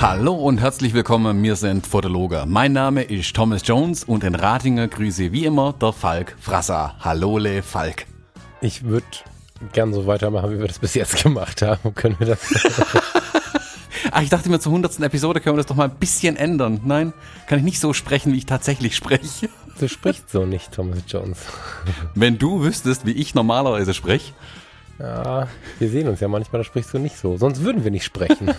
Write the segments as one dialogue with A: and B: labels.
A: Hallo und herzlich willkommen, wir sind Fotologe. Mein Name ist Thomas Jones und in Ratinger grüße wie immer der Falk Frasser. Hallole Falk.
B: Ich würde gern so weitermachen, wie wir das bis jetzt gemacht haben. Können wir das?
A: Ach, ich dachte mir, zur hundertsten Episode können wir das doch mal ein bisschen ändern. Nein, kann ich nicht so sprechen, wie ich tatsächlich spreche.
B: Du sprichst so nicht, Thomas Jones.
A: Wenn du wüsstest, wie ich normalerweise spreche.
B: Ja, wir sehen uns ja manchmal, da sprichst du nicht so. Sonst würden wir nicht sprechen.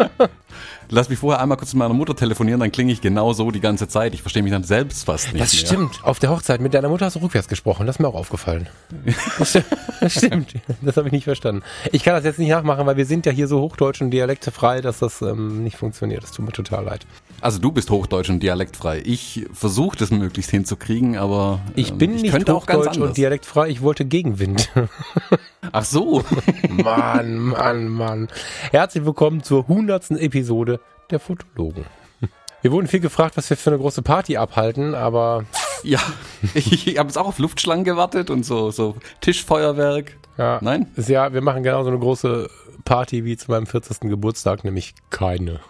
A: Lass mich vorher einmal kurz mit meiner Mutter telefonieren, dann klinge ich genau so die ganze Zeit. Ich verstehe mich dann selbst fast nicht.
B: Das mehr. stimmt. Auf der Hochzeit mit deiner Mutter hast du rückwärts gesprochen. Das ist mir auch aufgefallen. Das stimmt. Das, stimmt. das habe ich nicht verstanden. Ich kann das jetzt nicht nachmachen, weil wir sind ja hier so hochdeutsch und dialektefrei, dass das ähm, nicht funktioniert. Das tut mir total leid.
A: Also du bist hochdeutsch und dialektfrei. Ich versuche das möglichst hinzukriegen, aber
B: ähm, ich bin ich nicht hochdeutsch und dialektfrei. Ich wollte Gegenwind.
A: Ach so.
B: Mann, Mann, Mann. Herzlich willkommen zur hundertsten Episode der Fotologen. Wir wurden viel gefragt, was wir für eine große Party abhalten, aber.
A: Ja, ich, ich habe jetzt auch auf Luftschlangen gewartet und so, so Tischfeuerwerk.
B: Ja, Nein? Ja, wir machen genau so eine große Party wie zu meinem 40. Geburtstag, nämlich keine.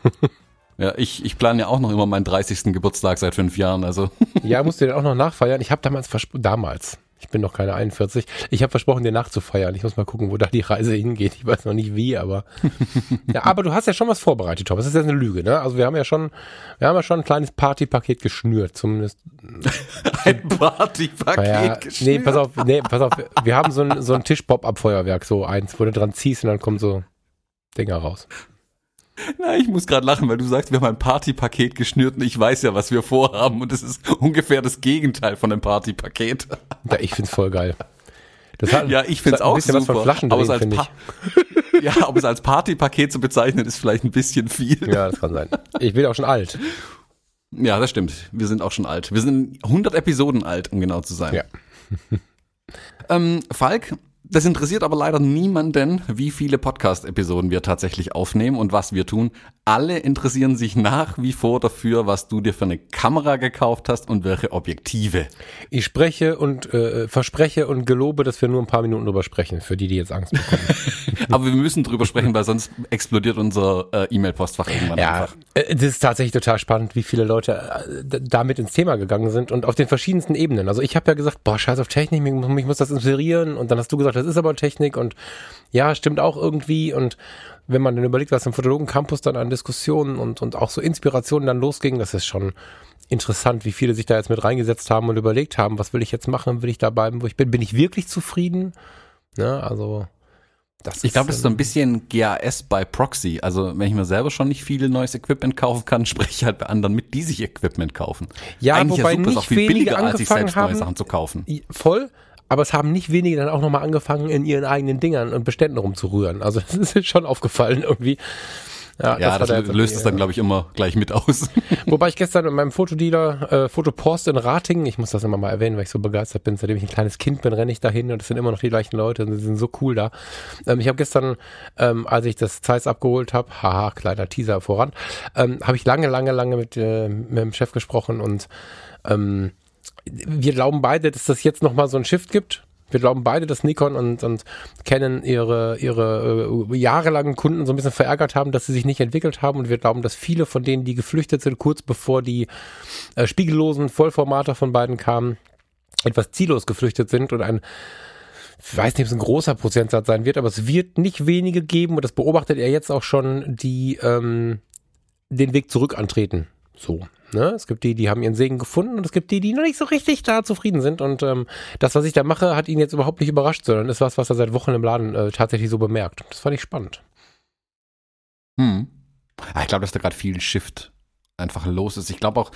A: Ja, ich, ich plane ja auch noch immer meinen 30. Geburtstag seit fünf Jahren, also.
B: Ja, musst du den auch noch nachfeiern? Ich habe damals damals, ich bin noch keine 41, ich habe versprochen, dir nachzufeiern. Ich muss mal gucken, wo da die Reise hingeht. Ich weiß noch nicht wie, aber. ja, aber du hast ja schon was vorbereitet, Tom. Das ist ja eine Lüge, ne? Also wir haben ja schon, wir haben ja schon ein kleines Partypaket geschnürt, zumindest.
A: ein Partypaket
B: ja, geschnürt? Nee, pass auf, nee, pass auf. Wir haben so ein, so ein Tisch-Pop-Up-Feuerwerk, so eins, wo du dran ziehst und dann kommen so Dinger raus.
A: Na, ich muss gerade lachen, weil du sagst, wir haben ein Partypaket geschnürt und ich weiß ja, was wir vorhaben und es ist ungefähr das Gegenteil von einem Partypaket.
B: Ja, ich find's voll geil.
A: Hat, ja, ich find's auch super.
B: Was von Flaschen aber,
A: drehen,
B: als
A: ja, aber es als Partypaket zu bezeichnen, ist vielleicht ein bisschen viel.
B: Ja, das kann sein. Ich bin auch schon alt.
A: Ja, das stimmt. Wir sind auch schon alt. Wir sind 100 Episoden alt, um genau zu sein.
B: Ja.
A: ähm, Falk, das interessiert aber leider niemanden, wie viele Podcast-Episoden wir tatsächlich aufnehmen und was wir tun. Alle interessieren sich nach wie vor dafür, was du dir für eine Kamera gekauft hast und welche Objektive.
B: Ich spreche und äh, verspreche und gelobe, dass wir nur ein paar Minuten drüber sprechen, für die, die jetzt Angst bekommen.
A: aber wir müssen drüber sprechen, weil sonst explodiert unser äh, E-Mail-Postfach irgendwann
B: ja,
A: einfach.
B: Äh, das ist tatsächlich total spannend, wie viele Leute äh, damit ins Thema gegangen sind und auf den verschiedensten Ebenen. Also ich habe ja gesagt, boah, scheiß auf Technik, mich, mich muss das inspirieren und dann hast du gesagt, das ist aber Technik und ja, stimmt auch irgendwie und wenn man dann überlegt, was im Fotologen Campus dann an Diskussionen und, und auch so Inspirationen dann losging, das ist schon interessant, wie viele sich da jetzt mit reingesetzt haben und überlegt haben, was will ich jetzt machen, will ich da bleiben, wo ich bin, bin ich wirklich zufrieden? Ne, also
A: das ich glaube, das ist so ein bisschen GAS bei Proxy. Also wenn ich mir selber schon nicht viel neues Equipment kaufen kann, spreche ich halt bei anderen mit, die sich Equipment kaufen.
B: Ja, Eigentlich wobei ja super, nicht ist auch viel billiger,
A: als sich selbst
B: haben,
A: neue Sachen zu kaufen.
B: Voll, aber es haben nicht wenige dann auch nochmal angefangen, in ihren eigenen Dingern und Beständen rumzurühren. Also das ist schon aufgefallen irgendwie.
A: Ja, ja das, das löst es dann, glaube ich, immer gleich mit aus.
B: Wobei ich gestern mit meinem Fotodealer, äh, Fotopost in Ratingen, ich muss das immer mal erwähnen, weil ich so begeistert bin, seitdem ich ein kleines Kind bin, renne ich dahin und es sind immer noch die gleichen Leute und sie sind so cool da. Ähm, ich habe gestern, ähm, als ich das Zeiss abgeholt habe, haha, kleiner Teaser voran, ähm, habe ich lange, lange, lange mit, äh, mit dem Chef gesprochen und ähm, wir glauben beide, dass das jetzt nochmal so ein Shift gibt. Wir glauben beide, dass Nikon und, und Canon ihre, ihre äh, jahrelangen Kunden so ein bisschen verärgert haben, dass sie sich nicht entwickelt haben. Und wir glauben, dass viele von denen, die geflüchtet sind, kurz bevor die äh, spiegellosen Vollformate von beiden kamen, etwas ziellos geflüchtet sind und ein ich weiß nicht, ob es ein großer Prozentsatz sein wird, aber es wird nicht wenige geben, und das beobachtet er jetzt auch schon, die ähm, den Weg zurück antreten. So. Ne? Es gibt die, die haben ihren Segen gefunden und es gibt die, die noch nicht so richtig da zufrieden sind. Und ähm, das, was ich da mache, hat ihn jetzt überhaupt nicht überrascht, sondern ist was, was er seit Wochen im Laden äh, tatsächlich so bemerkt. Das fand ich spannend.
A: Hm. Ja, ich glaube, dass da gerade viel Shift einfach los ist. Ich glaube auch,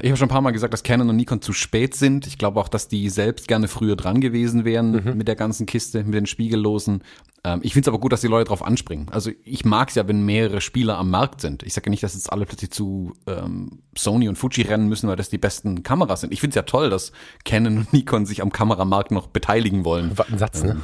A: ich habe schon ein paar Mal gesagt, dass Canon und Nikon zu spät sind. Ich glaube auch, dass die selbst gerne früher dran gewesen wären mhm. mit der ganzen Kiste, mit den Spiegellosen. Ähm, ich finde es aber gut, dass die Leute darauf anspringen. Also ich mag es ja, wenn mehrere Spieler am Markt sind. Ich sage ja nicht, dass jetzt alle plötzlich zu ähm, Sony und Fuji rennen müssen, weil das die besten Kameras sind. Ich finde es ja toll, dass Canon und Nikon sich am Kameramarkt noch beteiligen wollen.
B: Was ein Satz, ne?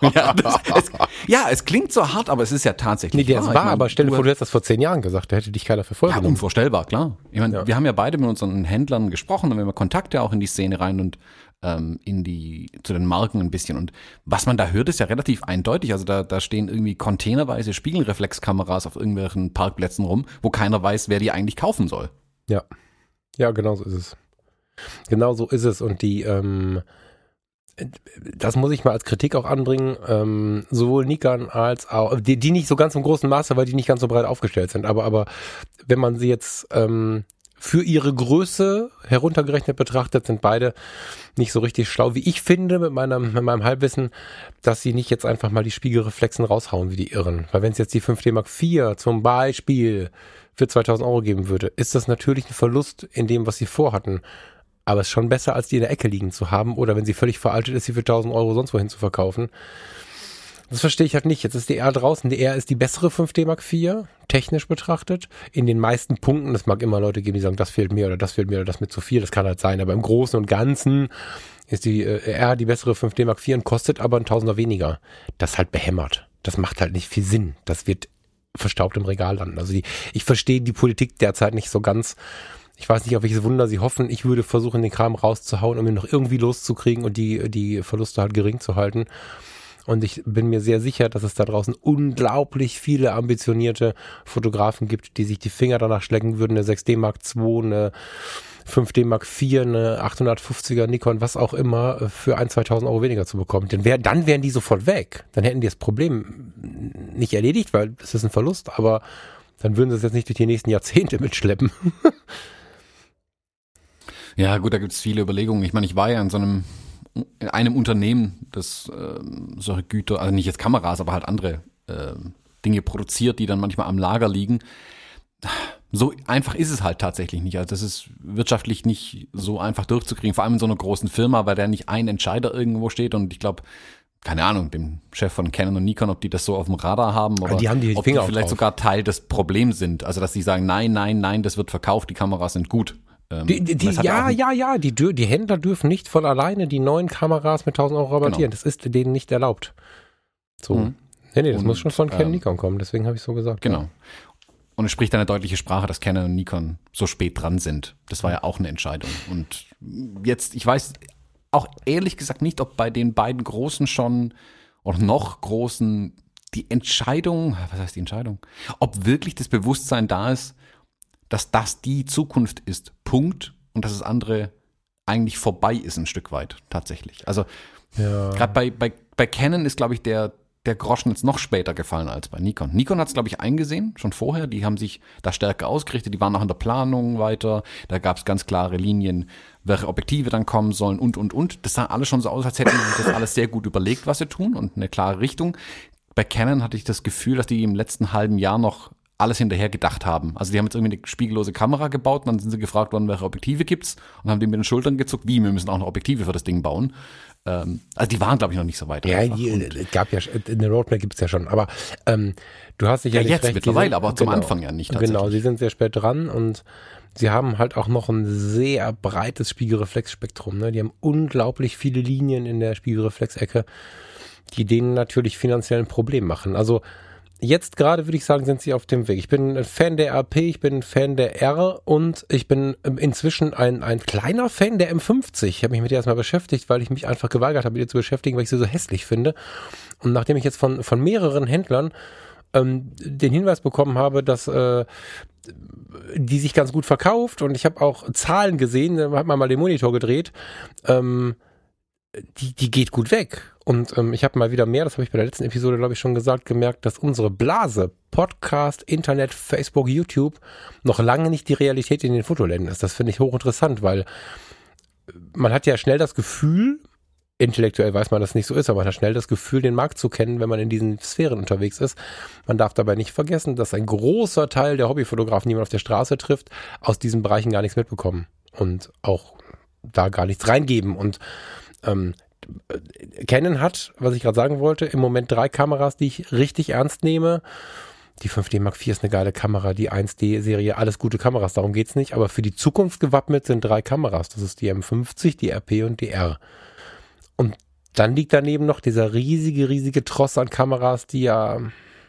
A: ja, das, es, ja, es klingt so hart, aber es ist ja tatsächlich
B: Nee, ist wahr,
A: Ich mein,
B: aber stell dir vor, du hättest das vor zehn Jahren gesagt, da hätte dich keiner voll
A: Ja, unvorstellbar, klar. Ich meine,
B: Ja.
A: wir haben ja beide mit unseren Händlern gesprochen wir haben Kontakte auch in die Szene rein und ähm, in die, zu den Marken ein bisschen. Und was man da hört, ist ja relativ eindeutig. Also da, da stehen irgendwie containerweise Spiegelreflexkameras auf irgendwelchen Parkplätzen rum, wo keiner weiß, wer die eigentlich kaufen soll.
B: Ja. Ja, genau so ist es. Genau so ist es. Und die, ähm, das muss ich mal als Kritik auch anbringen, ähm, sowohl Nikon als auch, die, die nicht so ganz im großen Maße, weil die nicht ganz so breit aufgestellt sind, aber, aber wenn man sie jetzt ähm, für ihre Größe heruntergerechnet betrachtet, sind beide nicht so richtig schlau, wie ich finde, mit meinem, mit meinem Halbwissen, dass sie nicht jetzt einfach mal die Spiegelreflexen raushauen wie die Irren. Weil wenn es jetzt die 5D Mark IV zum Beispiel für 2000 Euro geben würde, ist das natürlich ein Verlust in dem, was sie vorhatten. Aber es ist schon besser, als die in der Ecke liegen zu haben oder wenn sie völlig veraltet ist, sie für 1000 Euro sonst wohin zu verkaufen. Das verstehe ich halt nicht. Jetzt ist die R draußen. Die R ist die bessere 5D Mark IV, technisch betrachtet. In den meisten Punkten, es mag immer Leute geben, die sagen, das fehlt mir oder das fehlt mir oder das mit zu viel. Das kann halt sein. Aber im Großen und Ganzen ist die äh, R die bessere 5D Mark IV und kostet aber ein Tausender weniger. Das halt behämmert. Das macht halt nicht viel Sinn. Das wird verstaubt im Regal landen. Also die, ich verstehe die Politik derzeit nicht so ganz. Ich weiß nicht, auf welches Wunder sie hoffen. Ich würde versuchen, den Kram rauszuhauen, um ihn noch irgendwie loszukriegen und die, die Verluste halt gering zu halten. Und ich bin mir sehr sicher, dass es da draußen unglaublich viele ambitionierte Fotografen gibt, die sich die Finger danach schlecken würden, eine 6D Mark II, eine 5D Mark IV, eine 850er Nikon, was auch immer, für 1.000, 2.000 Euro weniger zu bekommen. Denn wär, dann wären die sofort weg. Dann hätten die das Problem nicht erledigt, weil es ist ein Verlust, aber dann würden sie es jetzt nicht durch die nächsten Jahrzehnte mitschleppen.
A: Ja, gut, da gibt es viele Überlegungen. Ich meine, ich war ja in so einem in einem Unternehmen, das ähm, solche Güter, also nicht jetzt Kameras, aber halt andere ähm, Dinge produziert, die dann manchmal am Lager liegen. So einfach ist es halt tatsächlich nicht. Also das ist wirtschaftlich nicht so einfach durchzukriegen, vor allem in so einer großen Firma, weil da nicht ein Entscheider irgendwo steht und ich glaube, keine Ahnung, dem Chef von Canon und Nikon, ob die das so auf dem Radar haben oder
B: die haben die
A: ob
B: Finger
A: die vielleicht sogar Teil des Problems sind. Also dass sie sagen, nein, nein, nein, das wird verkauft, die Kameras sind gut. Ähm,
B: Die, die, ja, ja, ja, die, die Händler dürfen nicht von alleine die neuen Kameras mit 1000 Euro rabattieren.
A: Genau.
B: Das ist denen nicht erlaubt. So.
A: Mhm.
B: Nee, nee, das
A: Und,
B: muss schon von Canon
A: ähm,
B: Nikon kommen, deswegen habe ich so gesagt.
A: Genau. Und es spricht eine deutliche Sprache, dass Canon und Nikon so spät dran sind. Das war ja auch eine Entscheidung. Und jetzt, ich weiß auch ehrlich gesagt nicht, ob bei den beiden Großen schon oder noch Großen die Entscheidung, was heißt die Entscheidung? Ob wirklich das Bewusstsein da ist, dass das die Zukunft ist. Punkt. Und dass das andere eigentlich vorbei ist ein Stück weit, tatsächlich. Also
B: Ja.
A: Gerade bei, bei, bei Canon ist, glaube ich, der, der Groschen jetzt noch später gefallen als bei Nikon. Nikon hat es, glaube ich, eingesehen, schon vorher. Die haben sich da stärker ausgerichtet, die waren auch in der Planung weiter. Da gab es ganz klare Linien, welche Objektive dann kommen sollen und, und, und. Das sah alles schon so aus, als hätten sie sich das alles sehr gut überlegt, was sie tun und eine klare Richtung. Bei Canon hatte ich das Gefühl, dass die im letzten halben Jahr noch alles hinterher gedacht haben. Also die haben jetzt irgendwie eine spiegellose Kamera gebaut, und dann sind sie gefragt worden, welche Objektive gibt's und haben die mit den Schultern gezuckt, wie, wir müssen auch noch Objektive für das Ding bauen. Ähm, also die waren, glaube ich, noch nicht so weit.
B: Ja, die, es gab ja, eine Roadmap gibt es ja schon, aber ähm, du hast sicherlich
A: Ja, jetzt
B: recht.
A: mittlerweile,
B: sind-
A: aber zum Anfang ja nicht
B: Genau, sie sind sehr spät dran und sie haben halt auch noch ein sehr breites Spiegelreflexspektrum. Ne? Die haben unglaublich viele Linien in der Spiegelreflexecke, die denen natürlich finanziell ein Problem machen. Also jetzt gerade würde ich sagen, sind sie auf dem Weg. Ich bin ein Fan der AP, ich bin ein Fan der R und ich bin ähm, inzwischen ein, ein kleiner Fan der M50. Ich habe mich mit der erstmal beschäftigt, weil ich mich einfach geweigert habe, mit ihr zu beschäftigen, weil ich sie so hässlich finde. Und nachdem ich jetzt von, von mehreren Händlern ähm, den Hinweis bekommen habe, dass äh, die sich ganz gut verkauft und ich habe auch Zahlen gesehen, da hat man mal den Monitor gedreht, ähm, die, die geht gut weg. Und ähm, ich habe mal wieder mehr, das habe ich bei der letzten Episode, glaube ich, schon gesagt, gemerkt, dass unsere Blase, Podcast, Internet, Facebook, YouTube, noch lange nicht die Realität in den Fotoläden ist. Das finde ich hochinteressant, weil man hat ja schnell das Gefühl, intellektuell weiß man, dass es nicht so ist, aber man hat schnell das Gefühl, den Markt zu kennen, wenn man in diesen Sphären unterwegs ist. Man darf dabei nicht vergessen, dass ein großer Teil der Hobbyfotografen, die man auf der Straße trifft, aus diesen Bereichen gar nichts mitbekommen und auch da gar nichts reingeben. Und ähm, äh, Canon hat, was ich gerade sagen wollte, im Moment drei Kameras, die ich richtig ernst nehme. Die 5D Mark IV ist eine geile Kamera, die 1D-Serie, alles gute Kameras, darum geht's nicht. Aber für die Zukunft gewappnet sind drei Kameras. Das ist die M50, die RP und die R. Und dann liegt daneben noch dieser riesige, riesige Tross an Kameras, die ja,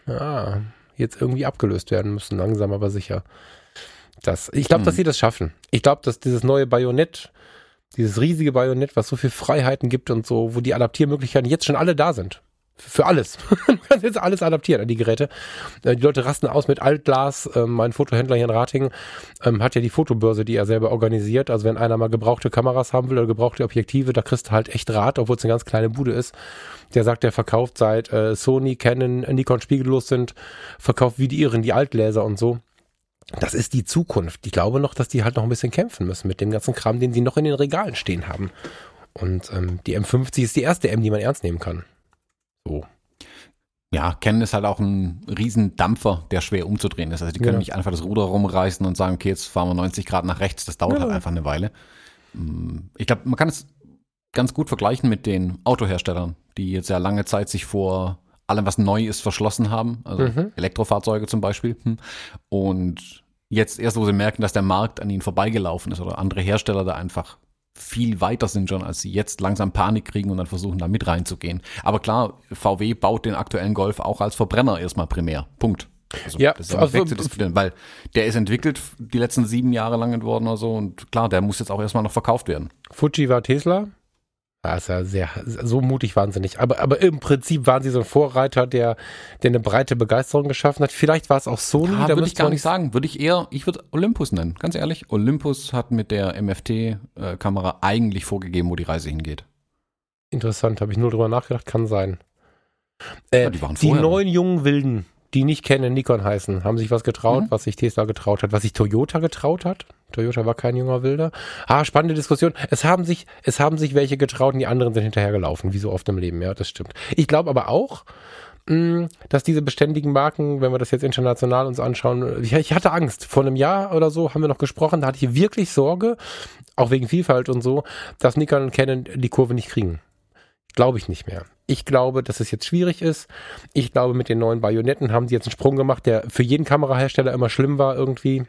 B: ja jetzt irgendwie abgelöst werden müssen, langsam aber sicher. Das, ich glaube, hm. dass sie das schaffen. Ich glaube, dass dieses neue Bajonett, dieses riesige Bajonett, was so viel Freiheiten gibt und so, wo die Adaptiermöglichkeiten jetzt schon alle da sind. Für alles. du kannst jetzt alles adaptieren an die Geräte. Äh, die Leute rasten aus mit Altglas. Ähm, mein Fotohändler hier in Rating ähm, hat ja die Fotobörse, die er selber organisiert. Also wenn einer mal gebrauchte Kameras haben will oder gebrauchte Objektive, da kriegst du halt echt Rat, obwohl es eine ganz kleine Bude ist. Der sagt, der verkauft seit äh, Sony, Canon, Nikon spiegellos sind, verkauft wie die Iren die Altgläser und so. Das ist die Zukunft. Ich glaube noch, dass die halt noch ein bisschen kämpfen müssen mit dem ganzen Kram, den sie noch in den Regalen stehen haben. Und ähm, die M50 ist die erste M, die man ernst nehmen kann. So.
A: Ja, Canon ist halt auch ein Riesendampfer, der schwer umzudrehen ist. Also die können ja. nicht einfach das Ruder rumreißen und sagen, okay, jetzt fahren wir 90 Grad nach rechts. Das dauert ja. halt einfach eine Weile. Mm, ich glaube, man kann es ganz gut vergleichen mit den Autoherstellern, die jetzt ja lange Zeit sich vor allem, was neu ist, verschlossen haben. Also mhm. Elektrofahrzeuge zum Beispiel. Hm. Und jetzt erst, wo sie merken, dass der Markt an ihnen vorbeigelaufen ist oder andere Hersteller da einfach viel weiter sind schon, als sie jetzt langsam Panik kriegen und dann versuchen, da mit reinzugehen. Aber klar, VW baut den aktuellen Golf auch als Verbrenner erstmal primär. Punkt.
B: Also, ja,
A: das ist also, wegzudiskutieren, weil der ist entwickelt die letzten sieben Jahre lang geworden oder so und klar, der muss jetzt auch erstmal noch verkauft werden.
B: Fuji war Tesla, ja sehr, so mutig waren sie nicht. Aber, aber im Prinzip waren sie so ein Vorreiter, der, der eine breite Begeisterung geschaffen hat. Vielleicht war es auch Sony. Ja,
A: würde ich gar nicht sagen. Würde ich eher, ich würde Olympus nennen. Ganz ehrlich. Olympus hat mit der MFT-Kamera eigentlich vorgegeben, wo die Reise hingeht.
B: Interessant, habe ich nur drüber nachgedacht. Kann sein. Äh, ja, die, die neuen jungen Wilden, die nicht kennen, Nikon heißen, haben sich was getraut, mhm. was sich Tesla getraut hat, was sich Toyota getraut hat. Toyota war kein junger Wilder. Ah, spannende Diskussion. Es haben sich, es haben sich welche getraut und die anderen sind hinterhergelaufen, wie so oft im Leben. Ja, das stimmt. Ich glaube aber auch, mm, dass diese beständigen Marken, wenn wir das jetzt international uns anschauen, ich, hatte Angst. Vor einem Jahr oder so haben wir noch gesprochen, da hatte ich wirklich Sorge, auch wegen Vielfalt und so, dass Nikon und Canon die Kurve nicht kriegen. Glaube ich nicht mehr. Ich glaube, dass es jetzt schwierig ist. Ich glaube, mit den neuen Bajonetten haben sie jetzt einen Sprung gemacht, der für jeden Kamerahersteller immer schlimm war irgendwie.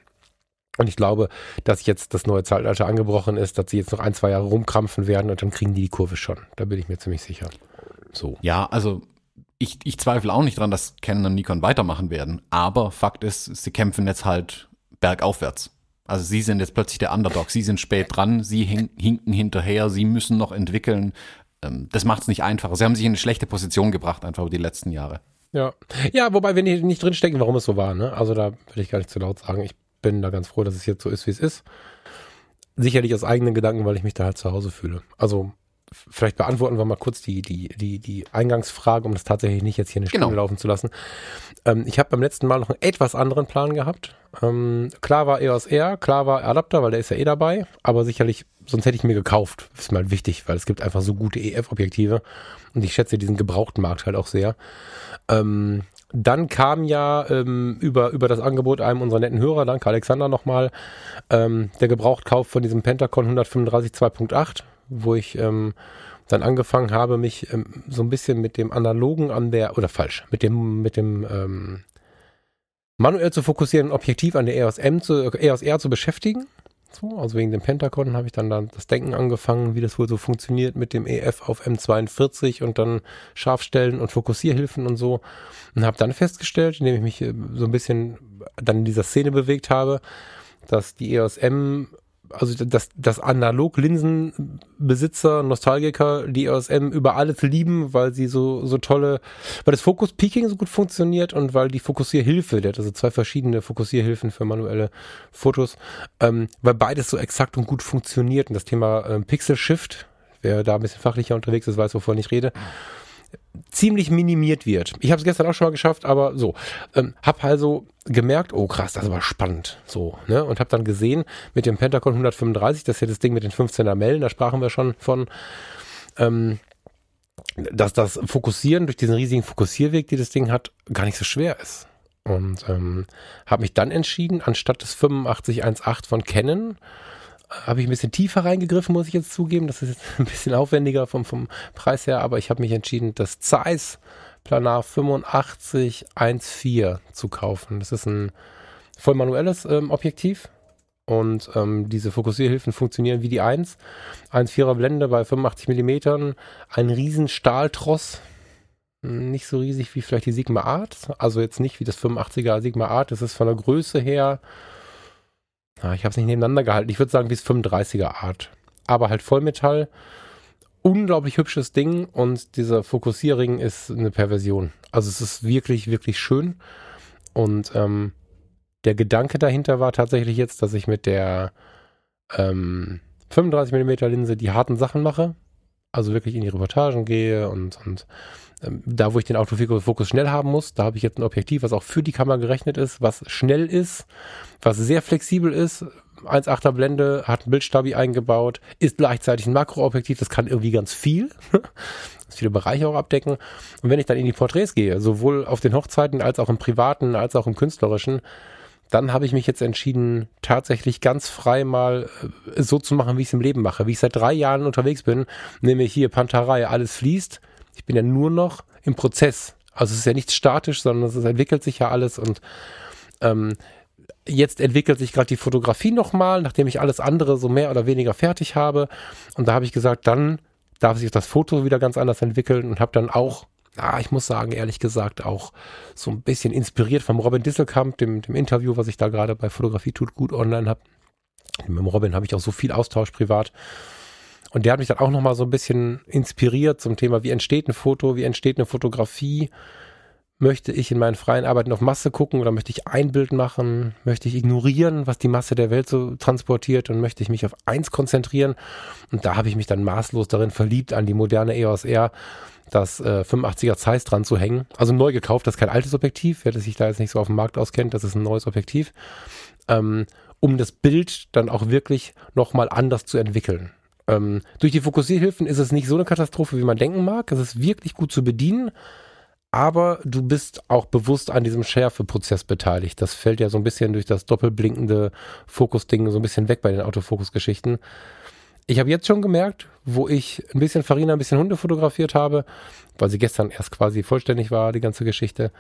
B: Und ich glaube, dass jetzt das neue Zeitalter angebrochen ist, dass sie jetzt noch ein, zwei Jahre rumkrampfen werden und dann kriegen die die Kurve schon. Da bin ich mir ziemlich sicher.
A: So. Ja, also ich, ich zweifle auch nicht dran, dass Canon und Nikon weitermachen werden. Aber Fakt ist, sie kämpfen jetzt halt bergaufwärts. Also sie sind jetzt plötzlich der Underdog. Sie sind spät dran, sie hinken hinterher, sie müssen noch entwickeln. Ähm, das macht es nicht einfacher. Sie haben sich in eine schlechte Position gebracht, einfach über die letzten Jahre.
B: Ja. Ja, wobei wir nicht, nicht drinstecken, warum es so war, ne? Also da will ich gar nicht zu laut sagen. Ich bin da ganz froh, dass es jetzt so ist, wie es ist. Sicherlich aus eigenen Gedanken, weil ich mich da halt zu Hause fühle. Also vielleicht beantworten wir mal kurz die, die, die, die Eingangsfrage, um das tatsächlich nicht jetzt hier eine Stunde genau. laufen zu lassen. Ähm, ich habe beim letzten Mal noch einen etwas anderen Plan gehabt. Ähm, klar war EOS R, klar war Adapter, weil der ist ja eh dabei, aber sicherlich, sonst hätte ich mir gekauft. Ist mal wichtig, weil es gibt einfach so gute EF-Objektive und ich schätze diesen gebrauchten Markt halt auch sehr. Ähm, dann kam ja ähm, über, über das Angebot einem unserer netten Hörer, danke Alexander nochmal, ähm, der Gebrauchtkauf von diesem Pentacon 135 2.8 wo ich ähm, dann angefangen habe, mich ähm, so ein bisschen mit dem analogen an der, oder falsch, mit dem, mit dem ähm, manuell zu fokussieren, objektiv an der EOS M zu, EOS R zu beschäftigen. So, also wegen dem Pentagon habe ich dann, dann das Denken angefangen, wie das wohl so funktioniert mit dem EF auf M42 und dann Scharfstellen und Fokussierhilfen und so. Und habe dann festgestellt, indem ich mich äh, so ein bisschen dann in dieser Szene bewegt habe, dass die EOS M also dass, dass Analog-Linsenbesitzer, Nostalgiker die EOS M über alles lieben, weil sie so, so tolle, weil das Fokus-Peaking so gut funktioniert und weil die Fokussierhilfe, der hat also zwei verschiedene Fokussierhilfen für manuelle Fotos, ähm, weil beides so exakt und gut funktioniert. Und das Thema ähm, Pixel Shift, wer da ein bisschen fachlicher unterwegs ist, weiß, wovon ich rede, ziemlich minimiert wird. Ich habe es gestern auch schon mal geschafft, aber so. Ähm, hab also gemerkt, oh krass, das war spannend. So, ne? Und hab dann gesehen, mit dem Pentagon 135, das ist ja das Ding mit den 15er Mellen, da sprachen wir schon von, ähm, dass das Fokussieren durch diesen riesigen Fokussierweg, die das Ding hat, gar nicht so schwer ist. Und ähm, habe mich dann entschieden, anstatt des 8518 von Canon habe ich ein bisschen tiefer reingegriffen, muss ich jetzt zugeben. Das ist jetzt ein bisschen aufwendiger vom, vom Preis her, aber ich habe mich entschieden, das Zeiss Planar 8514 zu kaufen. Das ist ein voll manuelles ähm, Objektiv und ähm, diese Fokussierhilfen funktionieren wie die 1. 1,4er Blende bei 85 mm, ein riesen Stahltross, nicht so riesig wie vielleicht die Sigma Art, also jetzt nicht wie das 85er Sigma Art, das ist von der Größe her, na, ich habe es nicht nebeneinander gehalten, ich würde sagen wie das 35er Art, aber halt Vollmetall, unglaublich hübsches Ding und dieser Fokussierring ist eine Perversion. Also es ist wirklich, wirklich schön. Und ähm, der Gedanke dahinter war tatsächlich jetzt, dass ich mit der ähm, 35mm Linse die harten Sachen mache, also wirklich in die Reportagen gehe und, und ähm, da, wo ich den Autofokus schnell haben muss, da habe ich jetzt ein Objektiv, was auch für die Kamera gerechnet ist, was schnell ist, was sehr flexibel ist. 1,8er Blende, hat ein Bildstabi eingebaut, ist gleichzeitig ein Makroobjektiv, das kann irgendwie ganz viel. das viele Bereiche auch abdecken. Und wenn ich dann in die Porträts gehe, sowohl auf den Hochzeiten als auch im privaten, als auch im künstlerischen, dann habe ich mich jetzt entschieden, tatsächlich ganz frei mal äh, so zu machen, wie ich es im Leben mache. Wie ich seit drei Jahren unterwegs bin, nämlich hier Panterei, alles fließt. Ich bin ja nur noch im Prozess. Also es ist ja nichts statisch, sondern es entwickelt sich ja alles und ähm, jetzt entwickelt sich gerade die Fotografie nochmal, nachdem ich alles andere so mehr oder weniger fertig habe. Und da habe ich gesagt, dann darf sich das Foto wieder ganz anders entwickeln und habe dann auch ah, ich muss sagen, ehrlich gesagt, auch so ein bisschen inspiriert vom Robin Disselkamp, dem, dem Interview, was ich da gerade bei Fotografie tut gut online habe. Mit dem Robin habe ich auch so viel Austausch privat. Und der hat mich dann auch nochmal so ein bisschen inspiriert zum Thema, wie entsteht ein Foto, wie entsteht eine Fotografie. Möchte ich in meinen freien Arbeiten auf Masse gucken oder möchte ich ein Bild machen? Möchte ich ignorieren, was die Masse der Welt so transportiert und möchte ich mich auf eins konzentrieren? Und da habe ich mich dann maßlos darin verliebt, an die moderne EOS R das äh, 85er Zeiss dran zu hängen. Also neu gekauft, das ist kein altes Objektiv, wer sich da jetzt nicht so auf dem Markt auskennt, das ist ein neues Objektiv, ähm, um das Bild dann auch wirklich nochmal anders zu entwickeln. Ähm, durch die Fokussierhilfen ist es nicht so eine Katastrophe, wie man denken mag. Es ist wirklich gut zu bedienen, aber du bist auch bewusst an diesem Schärfeprozess beteiligt. Das fällt ja so ein bisschen durch das doppelblinkende Fokusding so ein bisschen weg bei den Autofokusgeschichten. geschichten ich habe jetzt schon gemerkt, wo ich ein bisschen Farina, ein bisschen Hunde fotografiert habe, weil sie gestern erst quasi vollständig war, die ganze Geschichte.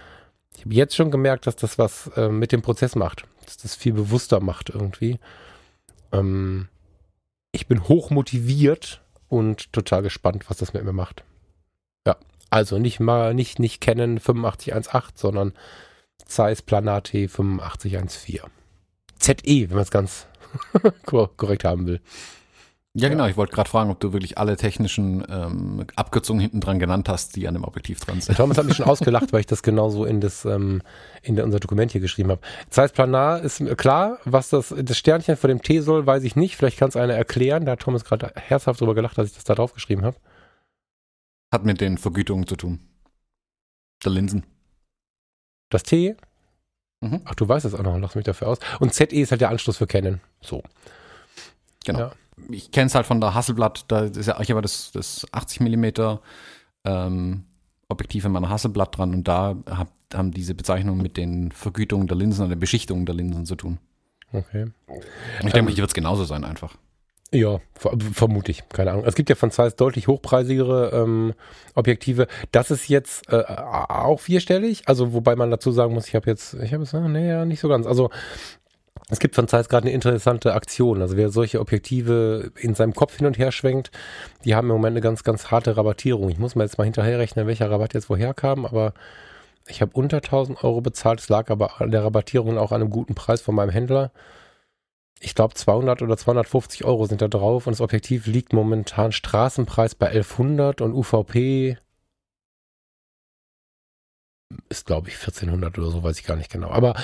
B: Ich habe jetzt schon gemerkt, dass das was äh, mit dem Prozess macht, dass das viel bewusster macht irgendwie. Ähm, ich bin hoch motiviert und total gespannt, was das mit mir macht. Ja, also nicht mal, nicht, nicht kennen 8518, sondern Zeiss Planate 8514. ZE, wenn man es ganz korrekt haben will.
A: Ja, genau. Ich wollte gerade fragen, ob du wirklich alle technischen ähm, Abkürzungen hinten dran genannt hast, die an dem Objektiv dran sind.
B: Thomas hat mich schon ausgelacht, weil ich das genauso in das ähm, in unser Dokument hier geschrieben habe. Zeiss Planar ist klar, was das das Sternchen vor dem T soll, weiß ich nicht. Vielleicht kann es einer erklären. Da hat Thomas gerade herzhaft drüber gelacht, dass ich das da drauf geschrieben habe.
A: Hat mit den Vergütungen zu tun. Der Linsen.
B: Das T? Mhm. Ach, du weißt es auch noch. Lass mich dafür aus. Und ZE ist halt der Anschluss für Canon. So.
A: Genau. Ja ich kenne es halt von der Hasselblatt, da ist ja, ich habe das, das 80 Millimeter ähm, Objektiv in meiner Hasselblatt dran und da hab, haben diese Bezeichnungen mit den Vergütungen der Linsen und der Beschichtung der Linsen zu tun.
B: Okay.
A: Und ich denke, ähm, hier wird es genauso sein einfach.
B: Ja, vermute ich, keine Ahnung. Es gibt ja von Zeiss deutlich hochpreisigere ähm, Objektive. Das ist jetzt äh, auch vierstellig, also wobei man dazu sagen muss, ich habe jetzt, ich habe es, äh, nee, ja, nicht so ganz. Also es gibt von Zeiss gerade eine interessante Aktion. Also wer solche Objektive in seinem Kopf hin und her schwenkt, die haben im Moment eine ganz, ganz harte Rabattierung. Ich muss mal jetzt mal hinterherrechnen, welcher Rabatt jetzt woher kam, aber ich habe unter 1000 Euro bezahlt. Es lag aber an der Rabattierung auch an einem guten Preis von meinem Händler. Ich glaube 200 oder 250 Euro sind da drauf und das Objektiv liegt momentan Straßenpreis bei 1100 und UVP ist, glaube ich, 1400 oder so, weiß ich gar nicht genau. Aber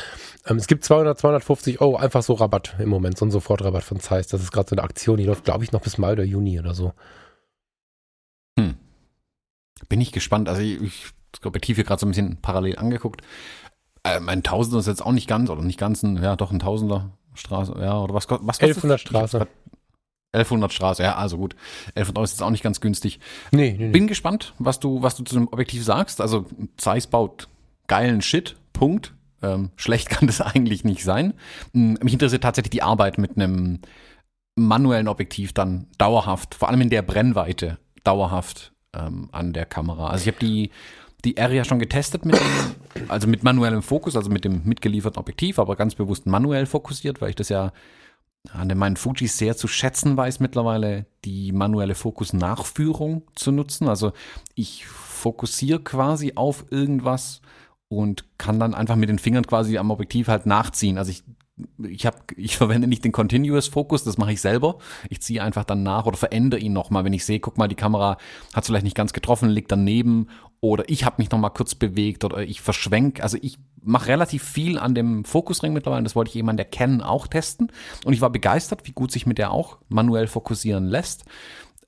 B: ähm, es gibt 200, 250 Euro einfach so Rabatt im Moment, so ein Sofortrabatt von Zeiss. Das ist gerade so eine Aktion, die läuft, glaube ich, noch bis Mai oder Juni oder so.
A: Hm. Bin ich gespannt. Also ich, ich das Objektiv hier gerade so ein bisschen parallel angeguckt. Ähm, ein Tausender ist jetzt auch nicht ganz, oder nicht ganz ein, ja doch ein Tausender Straße, ja, oder was, was
B: kostet 1100 Straße.
A: 1100 Straße, ja, also gut. 1100 Euro ist jetzt auch nicht ganz günstig.
B: Nee, nee, nee.
A: Bin gespannt, was du, was du zu dem Objektiv sagst. Also Zeiss baut geilen Shit, Punkt. Ähm, schlecht kann das eigentlich nicht sein. Hm, mich interessiert tatsächlich die Arbeit mit einem manuellen Objektiv dann dauerhaft, vor allem in der Brennweite, dauerhaft ähm, an der Kamera. Also ich habe die, die R ja schon getestet mit dem, also mit manuellem Fokus, also mit dem mitgelieferten Objektiv, aber ganz bewusst manuell fokussiert, weil ich das ja an meinen Fujis sehr zu schätzen weiß mittlerweile, die manuelle Fokus-Nachführung zu nutzen. Also ich fokussiere quasi auf irgendwas und kann dann einfach mit den Fingern quasi am Objektiv halt nachziehen. Also ich ich habe, ich verwende nicht den Continuous Focus, das mache ich selber. Ich ziehe einfach dann nach oder verändere ihn nochmal, wenn ich sehe, guck mal, die Kamera hat es vielleicht nicht ganz getroffen, liegt daneben oder ich habe mich nochmal kurz bewegt oder ich verschwenk. Also ich mache relativ viel an dem Fokusring mittlerweile. Das wollte ich an der Canon auch testen und ich war begeistert, wie gut sich mit der auch manuell fokussieren lässt.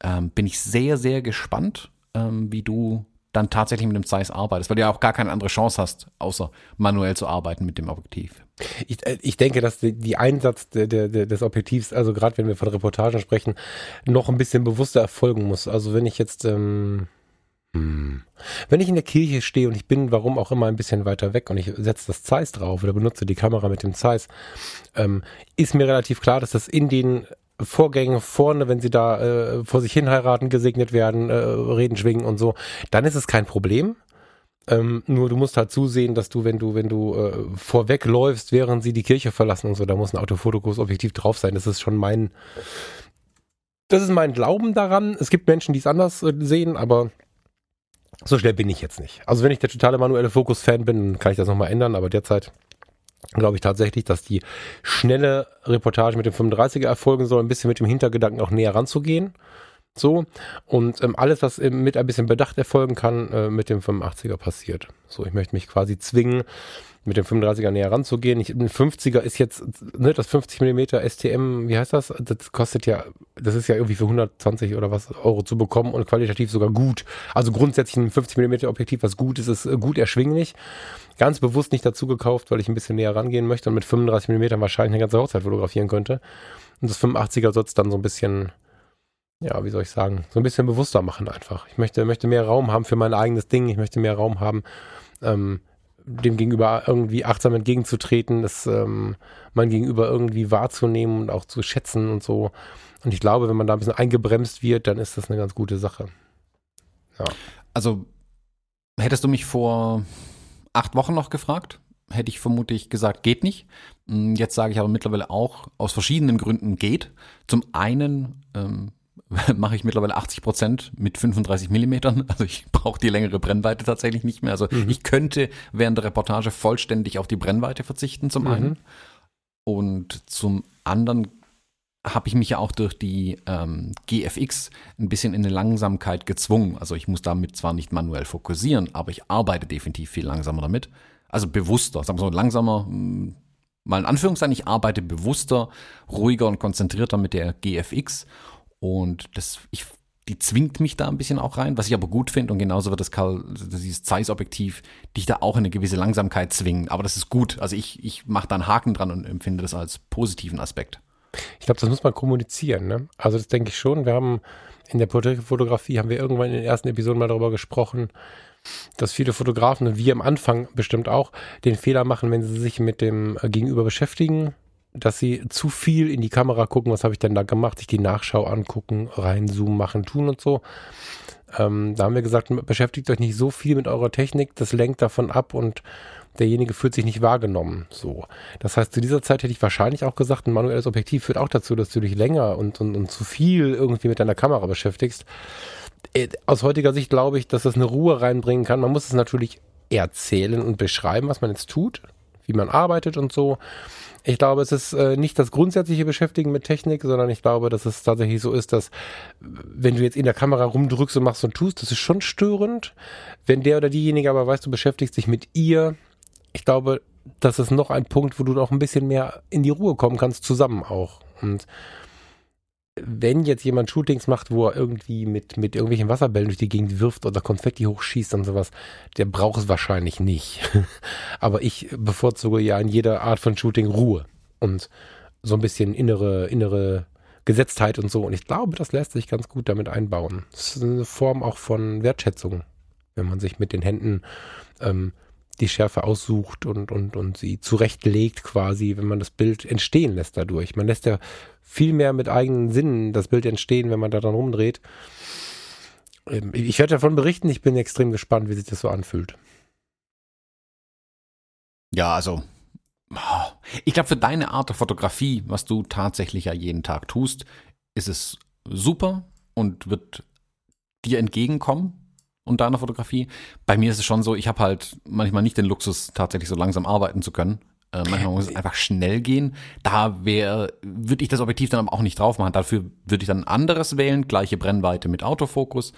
A: Ähm, bin ich sehr, sehr gespannt, ähm, wie du dann tatsächlich mit dem Zeiss arbeitest, weil du ja auch gar keine andere Chance hast, außer manuell zu arbeiten mit dem Objektiv.
B: Ich, äh, ich denke, dass die, die Einsatz der, der, des Objektivs, also gerade wenn wir von Reportagen sprechen, noch ein bisschen bewusster erfolgen muss. Also wenn ich jetzt, ähm, hm, wenn ich in der Kirche stehe und ich bin, warum auch immer, ein bisschen weiter weg und ich setze das Zeiss drauf oder benutze die Kamera mit dem Zeiss, ähm, ist mir relativ klar, dass das in den Vorgänge vorne, wenn sie da äh, vor sich hin heiraten, gesegnet werden, äh, Reden schwingen und so, dann ist es kein Problem. Ähm, nur du musst halt zusehen, dass du, wenn du, wenn du äh, vorweg läufst, während sie die Kirche verlassen und so, da muss ein Autofotokus-Objektiv drauf sein. Das ist schon mein, das ist mein Glauben daran. Es gibt Menschen, die es anders äh, sehen, aber so schnell bin ich jetzt nicht. Also wenn ich der totale manuelle Fokus-Fan bin, kann ich das nochmal ändern, aber derzeit glaube ich tatsächlich, dass die schnelle Reportage mit dem 35er erfolgen soll, ein bisschen mit dem Hintergedanken auch näher ranzugehen. So. Und ähm, alles, was mit ein bisschen Bedacht erfolgen kann, äh, mit dem 85er passiert. So, ich möchte mich quasi zwingen, mit dem 35er näher ranzugehen. Ich, ein 50er ist jetzt, ne, das 50 mm STM, wie heißt das? Das kostet ja, das ist ja irgendwie für 120 oder was Euro zu bekommen und qualitativ sogar gut. Also grundsätzlich ein 50 mm Objektiv, was gut ist, ist äh, gut erschwinglich. Ganz bewusst nicht dazu gekauft, weil ich ein bisschen näher rangehen möchte und mit 35 mm wahrscheinlich eine ganze Hochzeit fotografieren könnte. Und das 85er soll es dann so ein bisschen, ja, wie soll ich sagen, so ein bisschen bewusster machen einfach. Ich möchte, möchte mehr Raum haben für mein eigenes Ding. Ich möchte mehr Raum haben, ähm, dem Gegenüber irgendwie achtsam entgegenzutreten, das ähm, mein Gegenüber irgendwie wahrzunehmen und auch zu schätzen und so. Und ich glaube, wenn man da ein bisschen eingebremst wird, dann ist das eine ganz gute Sache.
A: Ja. Also hättest du mich vor acht Wochen noch gefragt, hätte ich vermutlich gesagt, geht nicht. Hm, jetzt sage ich aber mittlerweile auch, aus verschiedenen Gründen geht. Zum einen ähm, mache ich mittlerweile 80 Prozent mit 35 Millimetern. Also ich brauche die längere Brennweite tatsächlich nicht mehr. Also mhm. ich könnte während der Reportage vollständig auf die Brennweite verzichten zum mhm. einen. Und zum anderen habe ich mich ja auch durch die ähm, GFX ein bisschen in eine Langsamkeit gezwungen. Also ich muss damit zwar nicht manuell fokussieren, aber ich arbeite definitiv viel langsamer damit. Also bewusster, sagen wir so langsamer, hm, mal in Anführungszeichen, ich arbeite bewusster, ruhiger und konzentrierter mit der GFX und das, ich, die zwingt mich da ein bisschen auch rein, was ich aber gut finde. Und genauso wird das Karl, dieses Zeiss-Objektiv dich da auch in eine gewisse Langsamkeit zwingen. Aber das ist gut. Also ich, ich mache da einen Haken dran und empfinde das als positiven Aspekt.
B: Ich glaube, das muss man kommunizieren. Ne? Also das denke ich schon. Wir haben in der Porträtfotografie haben wir irgendwann in den ersten Episoden mal darüber gesprochen, dass viele Fotografen wir am Anfang bestimmt auch den Fehler machen, wenn sie sich mit dem Gegenüber beschäftigen dass sie zu viel in die Kamera gucken, was habe ich denn da gemacht, sich die Nachschau angucken, reinzoomen, machen, tun und so. Ähm, da haben wir gesagt, beschäftigt euch nicht so viel mit eurer Technik, das lenkt davon ab und derjenige fühlt sich nicht wahrgenommen. So. Das heißt, zu dieser Zeit hätte ich wahrscheinlich auch gesagt, ein manuelles Objektiv führt auch dazu, dass du dich länger und, und, und zu viel irgendwie mit deiner Kamera beschäftigst. Äh, aus heutiger Sicht glaube ich, dass das eine Ruhe reinbringen kann. Man muss es natürlich erzählen und beschreiben, was man jetzt tut, wie man arbeitet und so. Ich glaube, es ist äh, nicht das grundsätzliche Beschäftigen mit Technik, sondern ich glaube, dass es tatsächlich so ist, dass wenn du jetzt in der Kamera rumdrückst und machst und tust, das ist schon störend. Wenn der oder diejenige aber weiß, du beschäftigst dich mit ihr, ich glaube, das ist noch ein Punkt, wo du noch ein bisschen mehr in die Ruhe kommen kannst, zusammen auch. Und wenn jetzt jemand Shootings macht, wo er irgendwie mit, mit irgendwelchen Wasserbällen durch die Gegend wirft oder Konfetti hochschießt und sowas, der braucht es wahrscheinlich nicht. Aber ich bevorzuge ja in jeder Art von Shooting Ruhe und so ein bisschen innere, innere Gesetztheit und so. Und ich glaube, das lässt sich ganz gut damit einbauen. Das ist eine Form auch von Wertschätzung, wenn man sich mit den Händen ähm, die Schärfe aussucht und, und, und sie zurechtlegt quasi, wenn man das Bild entstehen lässt dadurch. Man lässt ja viel mehr mit eigenen Sinnen das Bild entstehen, wenn man da dran rumdreht. Ähm, ich werde davon berichten, ich bin extrem gespannt, wie sich das so anfühlt.
A: Ja, also ich glaube, für deine Art der Fotografie, was du tatsächlich ja jeden Tag tust, ist es super und wird dir entgegenkommen und deiner Fotografie. Bei mir ist es schon so, ich habe halt manchmal nicht den Luxus, tatsächlich so langsam arbeiten zu können. Äh, manchmal muss es einfach schnell gehen. Da wäre, würde ich das Objektiv dann aber auch nicht drauf machen. Dafür würde ich dann ein anderes wählen, gleiche Brennweite mit Autofokus.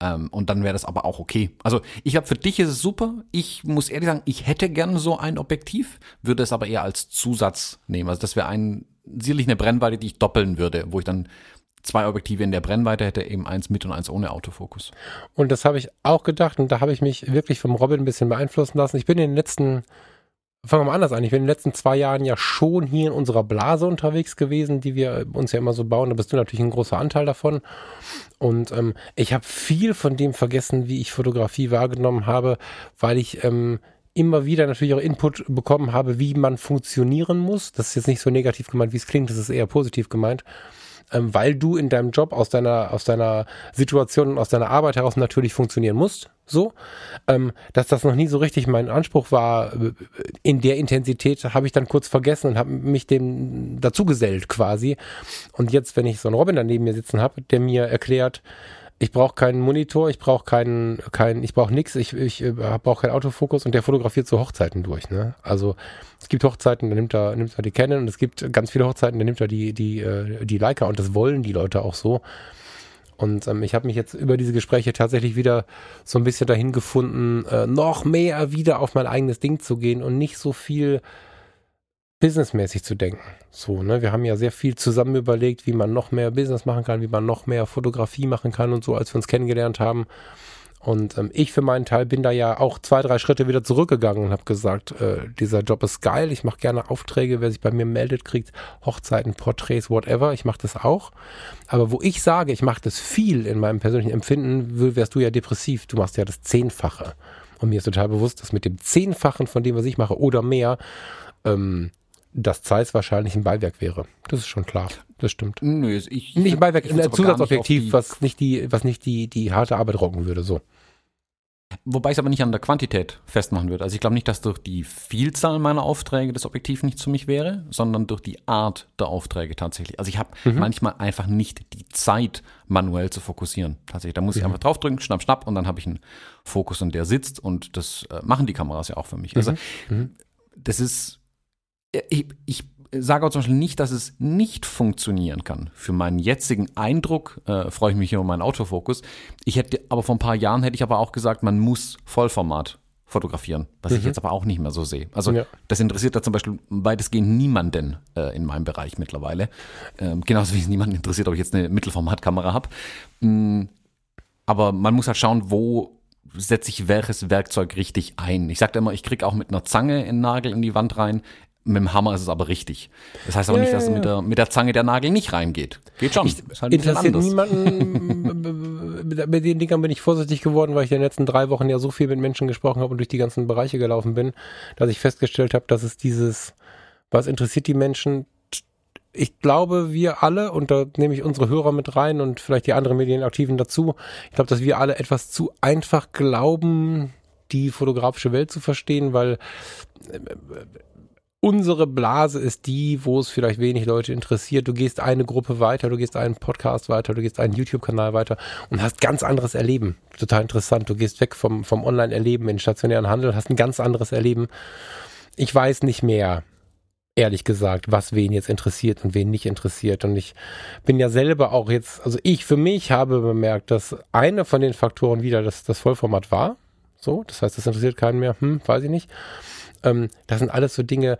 A: Ähm, und dann wäre das aber auch okay. Also ich glaube, für dich ist es super. Ich muss ehrlich sagen, ich hätte gern so ein Objektiv, würde es aber eher als Zusatz nehmen. Also das wäre ein, sicherlich eine Brennweite, die ich doppeln würde, wo ich dann zwei Objektive in der Brennweite hätte, eben eins mit und eins ohne Autofokus.
B: Und das habe ich auch gedacht und da habe ich mich wirklich vom Robin ein bisschen beeinflussen lassen. Ich bin in den letzten, fangen wir mal anders an, ich bin in den letzten zwei Jahren ja schon hier in unserer Blase unterwegs gewesen, die wir uns ja immer so bauen. Da bist du natürlich ein großer Anteil davon. Und ähm, ich habe viel von dem vergessen, wie ich Fotografie wahrgenommen habe, weil ich ähm, immer wieder natürlich auch Input bekommen habe, wie man funktionieren muss. Das ist jetzt nicht so negativ gemeint, wie es klingt, das ist eher positiv gemeint ähm, weil du in deinem Job aus deiner, aus deiner Situation und aus deiner Arbeit heraus natürlich funktionieren musst. So, ähm, dass das noch nie so richtig mein Anspruch war, äh, in der Intensität habe ich dann kurz vergessen und habe mich dem dazugesellt quasi. Und jetzt, wenn ich so einen Robin daneben mir sitzen habe, der mir erklärt, ich brauche keinen Monitor, ich brauche keinen, keinen, ich brauche nichts, ich, ich äh, brauche keinen Autofokus und der fotografiert so Hochzeiten durch. Ne? Also es gibt Hochzeiten, da nimmt er, nimmt er die Canon und es gibt ganz viele Hochzeiten, da nimmt er die, die, äh, die Leica und das wollen die Leute auch so. Und ähm, ich habe mich jetzt über diese Gespräche tatsächlich wieder so ein bisschen dahin gefunden, äh, noch mehr wieder auf mein eigenes Ding zu gehen und nicht so viel businessmäßig zu denken. So, ne? Wir haben ja sehr viel zusammen überlegt, wie man noch mehr Business machen kann, wie man noch mehr Fotografie machen kann und so, als wir uns kennengelernt haben. Und ähm, ich für meinen Teil bin da ja auch zwei, drei Schritte wieder zurückgegangen und habe gesagt, äh, dieser Job ist geil, ich mache gerne Aufträge, wer sich bei mir meldet, kriegt Hochzeiten, Porträts, whatever, ich mache das auch. Aber wo ich sage, ich mache das viel in meinem persönlichen Empfinden, wärst du ja depressiv, du machst ja das Zehnfache. Und mir ist total bewusst, dass mit dem Zehnfachen von dem, was ich mache oder mehr, ähm, dass Zeiss wahrscheinlich ein Beiwerk wäre. Das ist schon klar. Das stimmt.
A: Nö, ich,
B: nicht ein Beiwerk, ein Zusatzobjektiv, nicht was nicht die, was nicht die, die harte Arbeit rocken würde, so.
A: Wobei ich es aber nicht an der Quantität festmachen würde. Also ich glaube nicht, dass durch die Vielzahl meiner Aufträge das Objektiv nicht zu mich wäre, sondern durch die Art der Aufträge tatsächlich. Also ich habe mhm. manchmal einfach nicht die Zeit, manuell zu fokussieren. Tatsächlich, da muss ich mhm. einfach draufdrücken, schnapp, schnapp, und dann habe ich einen Fokus und der sitzt und das äh, machen die Kameras ja auch für mich. Also mhm. mhm. das ist ich, ich sage auch zum Beispiel nicht, dass es nicht funktionieren kann. Für meinen jetzigen Eindruck äh, freue ich mich über meinen Autofokus. Ich hätte aber vor ein paar Jahren hätte ich aber auch gesagt, man muss Vollformat fotografieren, was mhm. ich jetzt aber auch nicht mehr so sehe. Also ja. das interessiert da zum Beispiel weitestgehend niemanden äh, in meinem Bereich mittlerweile. Ähm, genauso wie es niemanden interessiert, ob ich jetzt eine Mittelformatkamera habe. Mhm. Aber man muss halt schauen, wo setze ich welches Werkzeug richtig ein. Ich sage immer, ich kriege auch mit einer Zange einen Nagel in die Wand rein. Mit dem Hammer ist es aber richtig. Das heißt aber ja, nicht, dass ja, ja. Mit, der, mit der Zange der Nagel nicht reingeht. Geht schon.
B: Ich, halt interessiert niemanden. mit den Dingern bin ich vorsichtig geworden, weil ich in den letzten drei Wochen ja so viel mit Menschen gesprochen habe und durch die ganzen Bereiche gelaufen bin, dass ich festgestellt habe, dass es dieses, was interessiert die Menschen, ich glaube, wir alle, und da nehme ich unsere Hörer mit rein und vielleicht die anderen Medienaktiven dazu, ich glaube, dass wir alle etwas zu einfach glauben, die fotografische Welt zu verstehen, weil unsere Blase ist die, wo es vielleicht wenig Leute interessiert. Du gehst eine Gruppe weiter, du gehst einen Podcast weiter, du gehst einen YouTube-Kanal weiter und hast ganz anderes Erleben. Total interessant. Du gehst weg vom, vom Online-Erleben in stationären Handel, hast ein ganz anderes Erleben. Ich weiß nicht mehr, ehrlich gesagt, was wen jetzt interessiert und wen nicht interessiert. Und ich bin ja selber auch jetzt, also ich für mich habe bemerkt, dass eine von den Faktoren wieder das, das Vollformat war. So, das heißt, das interessiert keinen mehr. Hm, weiß ich nicht. Ähm, das sind alles so Dinge,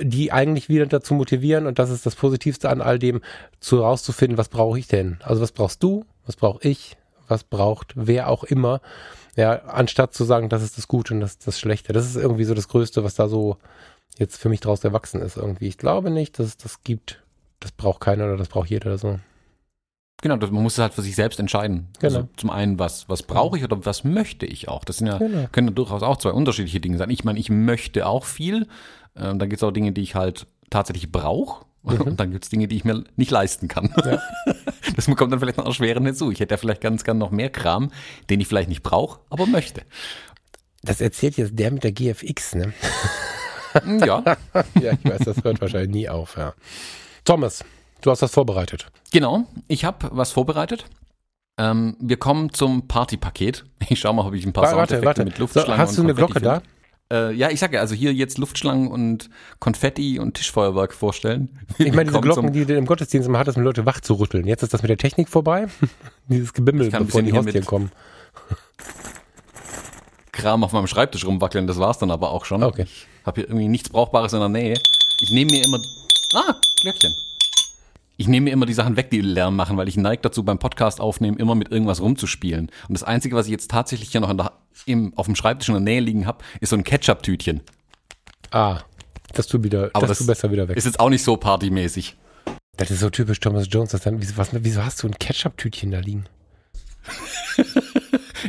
B: die eigentlich wieder dazu motivieren und das ist das Positivste an all dem, zu rauszufinden, was brauche ich denn? Also was brauchst du? Was brauche ich? Was braucht wer auch immer? Ja, anstatt zu sagen, das ist das Gute und das ist das Schlechte. Das ist irgendwie so das Größte, was da so jetzt für mich draus erwachsen ist irgendwie. Ich glaube nicht, dass es das gibt. Das braucht keiner oder das braucht jeder oder so.
A: Genau, das, man muss es halt für sich selbst entscheiden.
B: Genau.
A: Also zum einen, was, was brauche ich oder was möchte ich auch? Das sind ja,
B: Genau.
A: können ja durchaus auch zwei unterschiedliche Dinge sein. Ich meine, ich möchte auch viel. Ähm, dann gibt es auch Dinge, die ich halt tatsächlich brauche. Und dann gibt es Dinge, die ich mir nicht leisten kann. Das kommt dann vielleicht noch erschwerend hinzu. Ich hätte ja vielleicht ganz gern noch mehr Kram, den ich vielleicht nicht brauche, aber möchte.
B: Das erzählt jetzt der mit der GFX, ne?
A: Ja,
B: ja, ich weiß, das hört wahrscheinlich nie auf, ja. Thomas, du hast das vorbereitet.
A: genau. Ich habe was vorbereitet. Ähm, wir kommen zum Partypaket. Ich schau mal, ob ich ein paar
B: Warte, warte,
A: Soundeffekte
B: warte.
A: mit
B: So,
A: Luftschlangen
B: hast du eine
A: Konfetti
B: Glocke
A: finde.
B: da?
A: Äh, ja, ich sage ja, also hier jetzt Luftschlangen und Konfetti und Tischfeuerwerk vorstellen.
B: Ich meine, diese Glocken, die du im Gottesdienst immer hattest, um Leute wach zu rütteln. Jetzt ist das mit der Technik vorbei. Dieses Gebimmel, bevor die Hostien kommen.
A: Kram auf meinem Schreibtisch rumwackeln, das war's dann aber auch schon.
B: Okay.
A: Ich habe hier irgendwie nichts Brauchbares in der Nähe. Ich nehme mir immer. Ah, Glöckchen. Ich nehme mir immer die Sachen weg, die Lärm machen, weil ich neige dazu, beim Podcast aufnehmen, immer mit irgendwas rumzuspielen. Und das Einzige, was ich jetzt tatsächlich hier noch der, im, auf dem Schreibtisch in der Nähe liegen habe, ist so ein Ketchup-Tütchen.
B: Ah, das tu wieder,
A: Aber
B: das,
A: das
B: besser wieder weg.
A: Ist jetzt auch nicht so partymäßig.
B: Das ist so typisch Thomas Jones. Dass dann, wieso, was, wieso hast du ein Ketchup-Tütchen da liegen?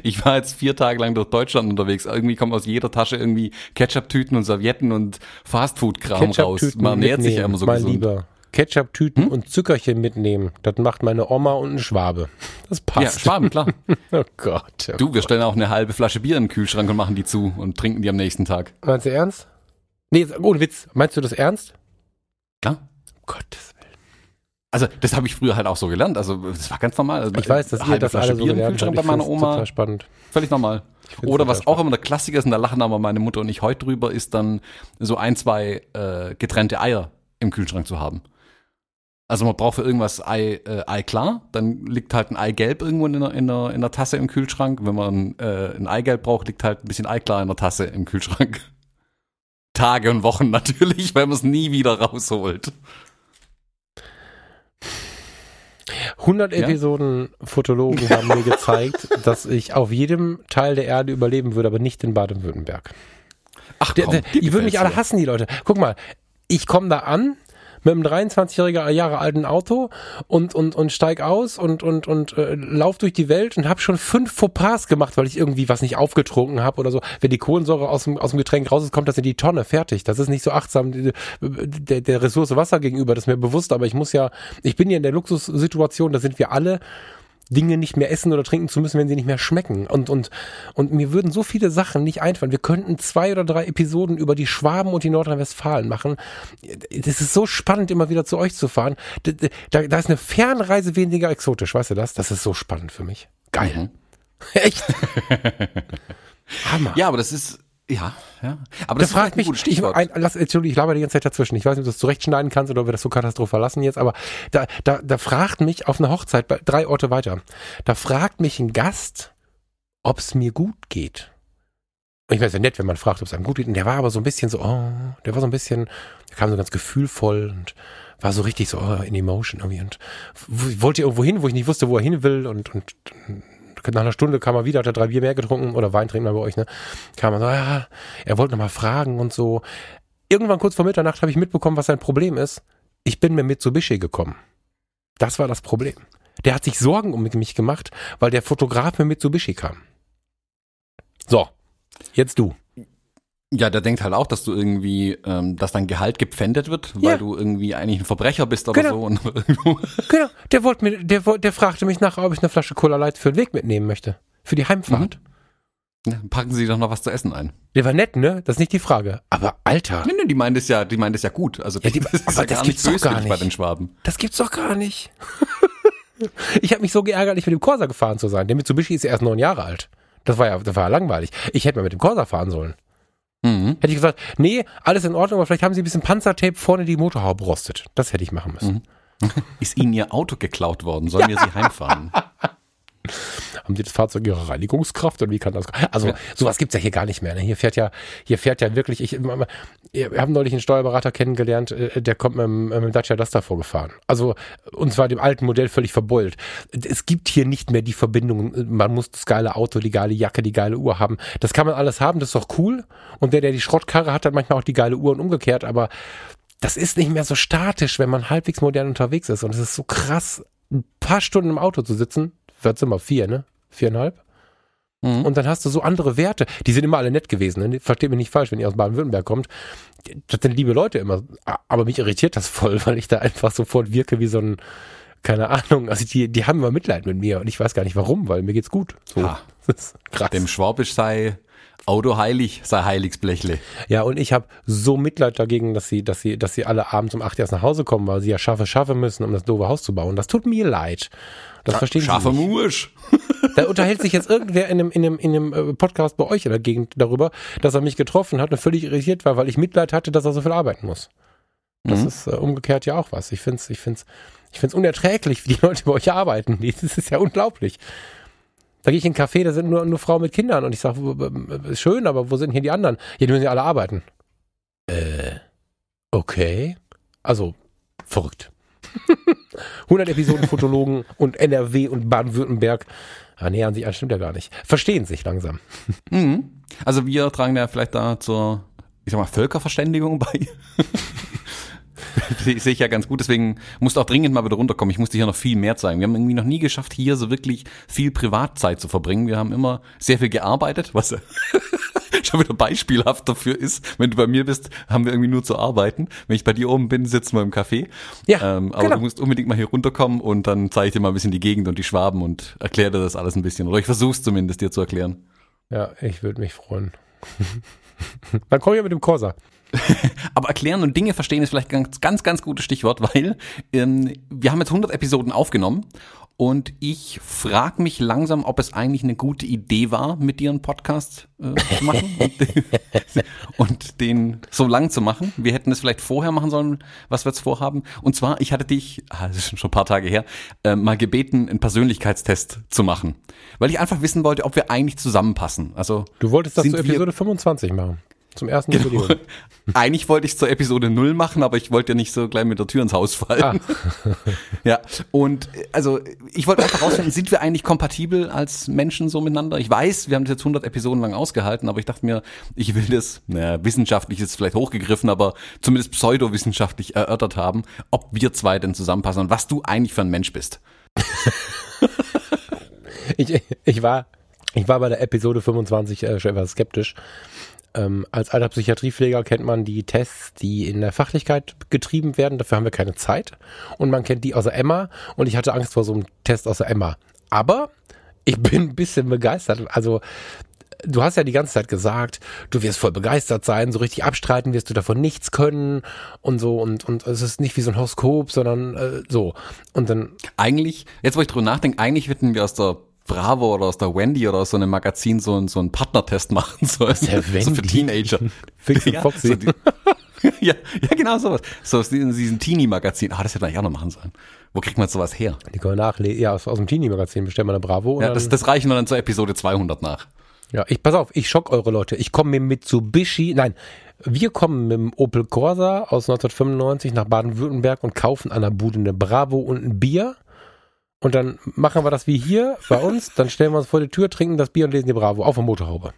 A: Ich war jetzt vier Tage lang durch Deutschland unterwegs. Irgendwie kommen aus jeder Tasche irgendwie Ketchup-Tüten und Servietten und Fastfood-Kram raus. Man nähert sich ja immer so
B: mein
A: gesund.
B: Lieber. Ketchup-Tüten und Zuckerchen mitnehmen. Das macht meine Oma und ein Schwabe. Das
A: Ja,
B: passt.
A: Schwaben, klar.
B: Oh Gott.
A: Du, wir stellen auch eine halbe Flasche Bier in den Kühlschrank und machen die zu und trinken die am nächsten Tag.
B: Meinst du ernst? Nee, ohne Witz. Meinst du das ernst?
A: Klar.
B: Um Gottes Willen.
A: Also, das habe ich früher halt auch so gelernt. Also, das war ganz normal. Also,
B: Ich weiß, dass ihr
A: halbe
B: das
A: Flasche
B: alle so
A: Bier im
B: gelernt
A: Kühlschrank
B: habt.
A: bei meiner Oma.
B: total spannend.
A: Völlig normal. Oder was auch immer der Klassiker ist, und da lachen aber meine Mutter und ich heute drüber, ist dann so ein, zwei äh, getrennte Eier im Kühlschrank zu haben. Also man braucht für irgendwas Ei, äh, Ei klar, dann liegt halt ein Eigelb irgendwo in der, in, der, in der Tasse im Kühlschrank. Wenn man äh, ein Eigelb braucht, liegt halt ein bisschen Eiklar in der Tasse im Kühlschrank. Tage und Wochen natürlich, weil man es nie wieder rausholt.
B: 100
A: Ja?
B: Episoden Fotologen haben mir gezeigt, dass ich auf jedem Teil der Erde überleben würde, aber nicht in Baden-Württemberg.
A: Ach
B: Der-
A: komm,
B: der-
A: dir
B: Die würden mich alle hassen, die Leute. Guck mal, ich komme da an mit einem 23-jähriger Jahre alten Auto und und und steig aus und und und äh, lauf durch die Welt und habe schon fünf Fauxpas gemacht, weil ich irgendwie was nicht aufgetrunken habe oder so. Wenn die Kohlensäure aus dem aus dem Getränk raus ist, kommt das in die Tonne, fertig. Das ist nicht so achtsam der, der Ressource Wasser gegenüber, das ist mir bewusst, aber ich muss ja, ich bin ja in der Luxussituation, da sind wir alle Dinge nicht mehr essen oder trinken zu müssen, wenn sie nicht mehr schmecken. Und, und, und mir würden so viele Sachen nicht einfallen. Wir könnten zwei oder drei Episoden über die Schwaben und die Nordrhein-Westfalen machen. Das ist so spannend, immer wieder zu euch zu fahren. Da, da, da ist eine Fernreise weniger exotisch, weißt du das? Das ist so spannend für mich. Geil.
A: Mhm.
B: Echt? Hammer.
A: Ja, aber das ist, ja, ja. Aber
B: Da
A: das
B: fragt mich, ich, ein, lass, Entschuldigung, ich laber die ganze Zeit dazwischen. Ich weiß nicht, ob du das zurechtschneiden kannst oder ob wir das so katastrophal lassen jetzt, aber da, da, da fragt mich auf einer Hochzeit, bei, drei Orte weiter, da fragt mich ein Gast, ob es mir gut geht. Und ich weiß ja nett, wenn man fragt, ob es einem gut geht. Und der war aber so ein bisschen so, oh, der war so ein bisschen, der kam so ganz gefühlvoll und war so richtig so oh, in Emotion irgendwie und wollte irgendwo hin, wo ich nicht wusste, wo er hin will und, und nach einer Stunde kam er wieder, hat er drei Bier mehr getrunken oder Wein trinken bei euch, ne? Kam er so, ja, er wollte nochmal fragen und so. Irgendwann kurz vor Mitternacht habe ich mitbekommen, was sein Problem ist. Ich bin mit Mitsubishi gekommen. Das war das Problem. Der hat sich Sorgen um mich gemacht, weil der Fotograf mit Mitsubishi kam. So, jetzt du.
A: Ja, der denkt halt auch, dass du irgendwie, ähm, dass dein Gehalt gepfändet wird, weil
B: Ja.
A: du irgendwie eigentlich ein Verbrecher bist oder
B: Genau.
A: so. Und
B: Genau, der wollte mir, der, der fragte mich nachher, ob ich eine Flasche Cola Light für den Weg mitnehmen möchte. Für die Heimfahrt.
A: Ja, packen sie doch noch was zu essen ein.
B: Der war nett, ne? Das ist nicht die Frage. Aber Alter,
A: Nee, nee, die meint es ja, die meint es ja gut. Also
B: Ja, die-
A: das ist ja gar
B: gibt's
A: nicht
B: doch gar
A: böswillig bei
B: nicht.
A: den Schwaben.
B: das gibt's doch gar nicht. ich habe mich so geärgert, nicht mit dem Corsa gefahren zu sein. Der Mitsubishi ist ja erst neun Jahre alt. Das war ja, das war ja langweilig. Ich hätte mal mit dem Corsa fahren sollen.
A: Mhm.
B: Hätte ich gesagt, nee, alles in Ordnung, aber vielleicht haben sie ein bisschen Panzertape vorne die Motorhaube rostet. Das hätte ich machen müssen.
A: Ist ihnen ihr Auto geklaut worden? Sollen wir sie heimfahren?
B: Haben die das Fahrzeug ihre Reinigungskraft oder wie kann das? Also sowas gibt's ja hier gar nicht mehr. Ne? Hier fährt ja, hier fährt ja wirklich. Ich, wir haben neulich einen Steuerberater kennengelernt, äh, der kommt mit dem, mit dem Dacia Duster vorgefahren. Also und zwar dem alten Modell völlig verbeult. Es gibt hier nicht mehr die Verbindung. Man muss das geile Auto, die geile Jacke, die geile Uhr haben. Das kann man alles haben. Das ist doch cool. Und der, der die Schrottkarre hat, hat manchmal auch die geile Uhr und umgekehrt. Aber das ist nicht mehr so statisch, wenn man halbwegs modern unterwegs ist. Und es ist so krass ein paar Stunden im Auto zu sitzen, was sind wir, vier, ne? Viereinhalb?
A: Mhm.
B: Und dann hast du so andere Werte. Die sind immer alle nett gewesen. Ne? Versteht mich nicht falsch, wenn ihr aus Baden-Württemberg kommt. Das sind liebe Leute immer. Aber mich irritiert das voll, weil ich da einfach sofort wirke wie so ein, keine Ahnung. Also die, die haben immer Mitleid mit mir und ich weiß gar nicht warum, weil mir geht's gut. So.
A: Ja.
B: Das ist krass.
A: Dem Schwabisch sei Auto heilig, sei Heiligsblechle.
B: Ja, und ich habe so Mitleid dagegen, dass sie, dass sie, dass sie alle abends um acht erst nach Hause kommen, weil sie ja schaffe, schaffe müssen, um das doofe Haus zu bauen. Das tut mir leid. Das verstehen
A: Scharfer
B: sie nicht.
A: Mursch.
B: Da unterhält sich jetzt irgendwer in einem, in einem, in einem äh, Podcast bei euch in der Gegend darüber, dass er mich getroffen hat und völlig irritiert war, weil ich Mitleid hatte, dass er so viel arbeiten muss. Das
A: Mhm.
B: ist äh, umgekehrt ja auch was. Ich find's, ich find's, ich find's unerträglich, wie die Leute bei euch arbeiten. Das ist ja unglaublich. Da gehe ich in einen Café, da sind nur, nur Frauen mit Kindern und ich sage, schön, aber wo sind hier die anderen? Die müssen ja alle arbeiten. Äh, okay. Also, verrückt. 100 Episoden Fotologen und NRW und Baden-Württemberg ja, nähern sich an, stimmt ja gar nicht. Verstehen sich langsam.
A: Mhm. Also wir tragen ja vielleicht da zur, ich sag mal, Völkerverständigung bei. Sehe sehe ich ja ganz gut, deswegen musst du auch dringend mal wieder runterkommen. Ich musste hier noch viel mehr zeigen. Wir haben irgendwie noch nie geschafft, hier so wirklich viel Privatzeit zu verbringen. Wir haben immer sehr viel gearbeitet, was schon wieder beispielhaft dafür ist. Wenn du bei mir bist, haben wir irgendwie nur zu arbeiten. Wenn ich bei dir oben bin, sitzen wir im Café.
B: Ja,
A: ähm, aber
B: genau.
A: du musst unbedingt mal hier runterkommen und dann zeige ich dir mal ein bisschen die Gegend und die Schwaben und erkläre dir das alles ein bisschen. Oder ich versuch's zumindest dir zu erklären.
B: Ja, ich würde mich freuen. Dann komm ich mit dem Corsa.
A: Aber erklären und Dinge verstehen ist vielleicht ganz, ganz, ganz gutes Stichwort, weil ähm, wir haben jetzt 100 Episoden aufgenommen und ich frage mich langsam, ob es eigentlich eine gute Idee war, mit dir einen Podcast äh, zu machen und, und den so lang zu machen. Wir hätten es vielleicht vorher machen sollen, was wir jetzt vorhaben. Und zwar, ich hatte dich, ah, das ist schon ein paar Tage her, äh, mal gebeten, einen Persönlichkeitstest zu machen, weil ich einfach wissen wollte, ob wir eigentlich zusammenpassen. Also
B: Du wolltest das zur Episode 25 machen. Zum ersten
A: Genau.
B: Jubiläum.
A: Eigentlich wollte ich zur Episode 0 machen, aber ich wollte ja nicht so gleich mit der Tür ins Haus fallen. ja, und äh, also ich wollte einfach rausfinden, sind wir eigentlich kompatibel als Menschen so miteinander? Ich weiß, wir haben das jetzt 100 Episoden lang ausgehalten, aber ich dachte mir, ich will das, naja, wissenschaftlich ist vielleicht hochgegriffen, aber zumindest pseudowissenschaftlich erörtert haben, ob wir zwei denn zusammenpassen und was du eigentlich für ein Mensch bist.
B: Ich, ich, war, ich war bei der Episode 25 äh, schon etwas skeptisch. Ähm, als alter Psychiatriepfleger kennt man die Tests, die in der Fachlichkeit getrieben werden. Dafür haben wir keine Zeit. Und man kennt die aus der Emma. Und ich hatte Angst vor so einem Test aus der Emma. Aber ich bin ein bisschen begeistert. Also du hast ja die ganze Zeit gesagt, du wirst voll begeistert sein, so richtig abstreiten wirst du davon nichts können und so und und es ist nicht wie so ein Horoskop, sondern äh, so und dann
A: Eigentlich, jetzt wo ich drüber nachdenke, eigentlich hätten wir aus der Bravo oder aus der Wendy oder aus so einem Magazin so, einen- so einen Partnertest machen sollen.
B: der
A: So für
B: Wendy?
A: Teenager.
B: Fix und
A: Ja,
B: Foxy.
A: so die, ja, ja, genau sowas. So aus diesem, Teenie-Magazin. Ah, das hätte man ja noch machen sollen. Wo kriegt man sowas her?
B: Die können wir nachlesen. Ja, aus, aus dem Teenie-Magazin bestellen wir eine Bravo.
A: Ja, das, das reichen wir dann zur Episode 200 nach.
B: ja, ich pass auf, ich schock eure Leute. Ich komme mit Mitsubishi, nein, wir kommen mit dem Opel Corsa aus 1995 nach Baden-Württemberg und kaufen an der Bude eine Bravo und ein Bier. Und dann machen wir das wie hier bei uns. Dann stellen wir uns vor die Tür, trinken das Bier und lesen die Bravo auf der Motorhaube.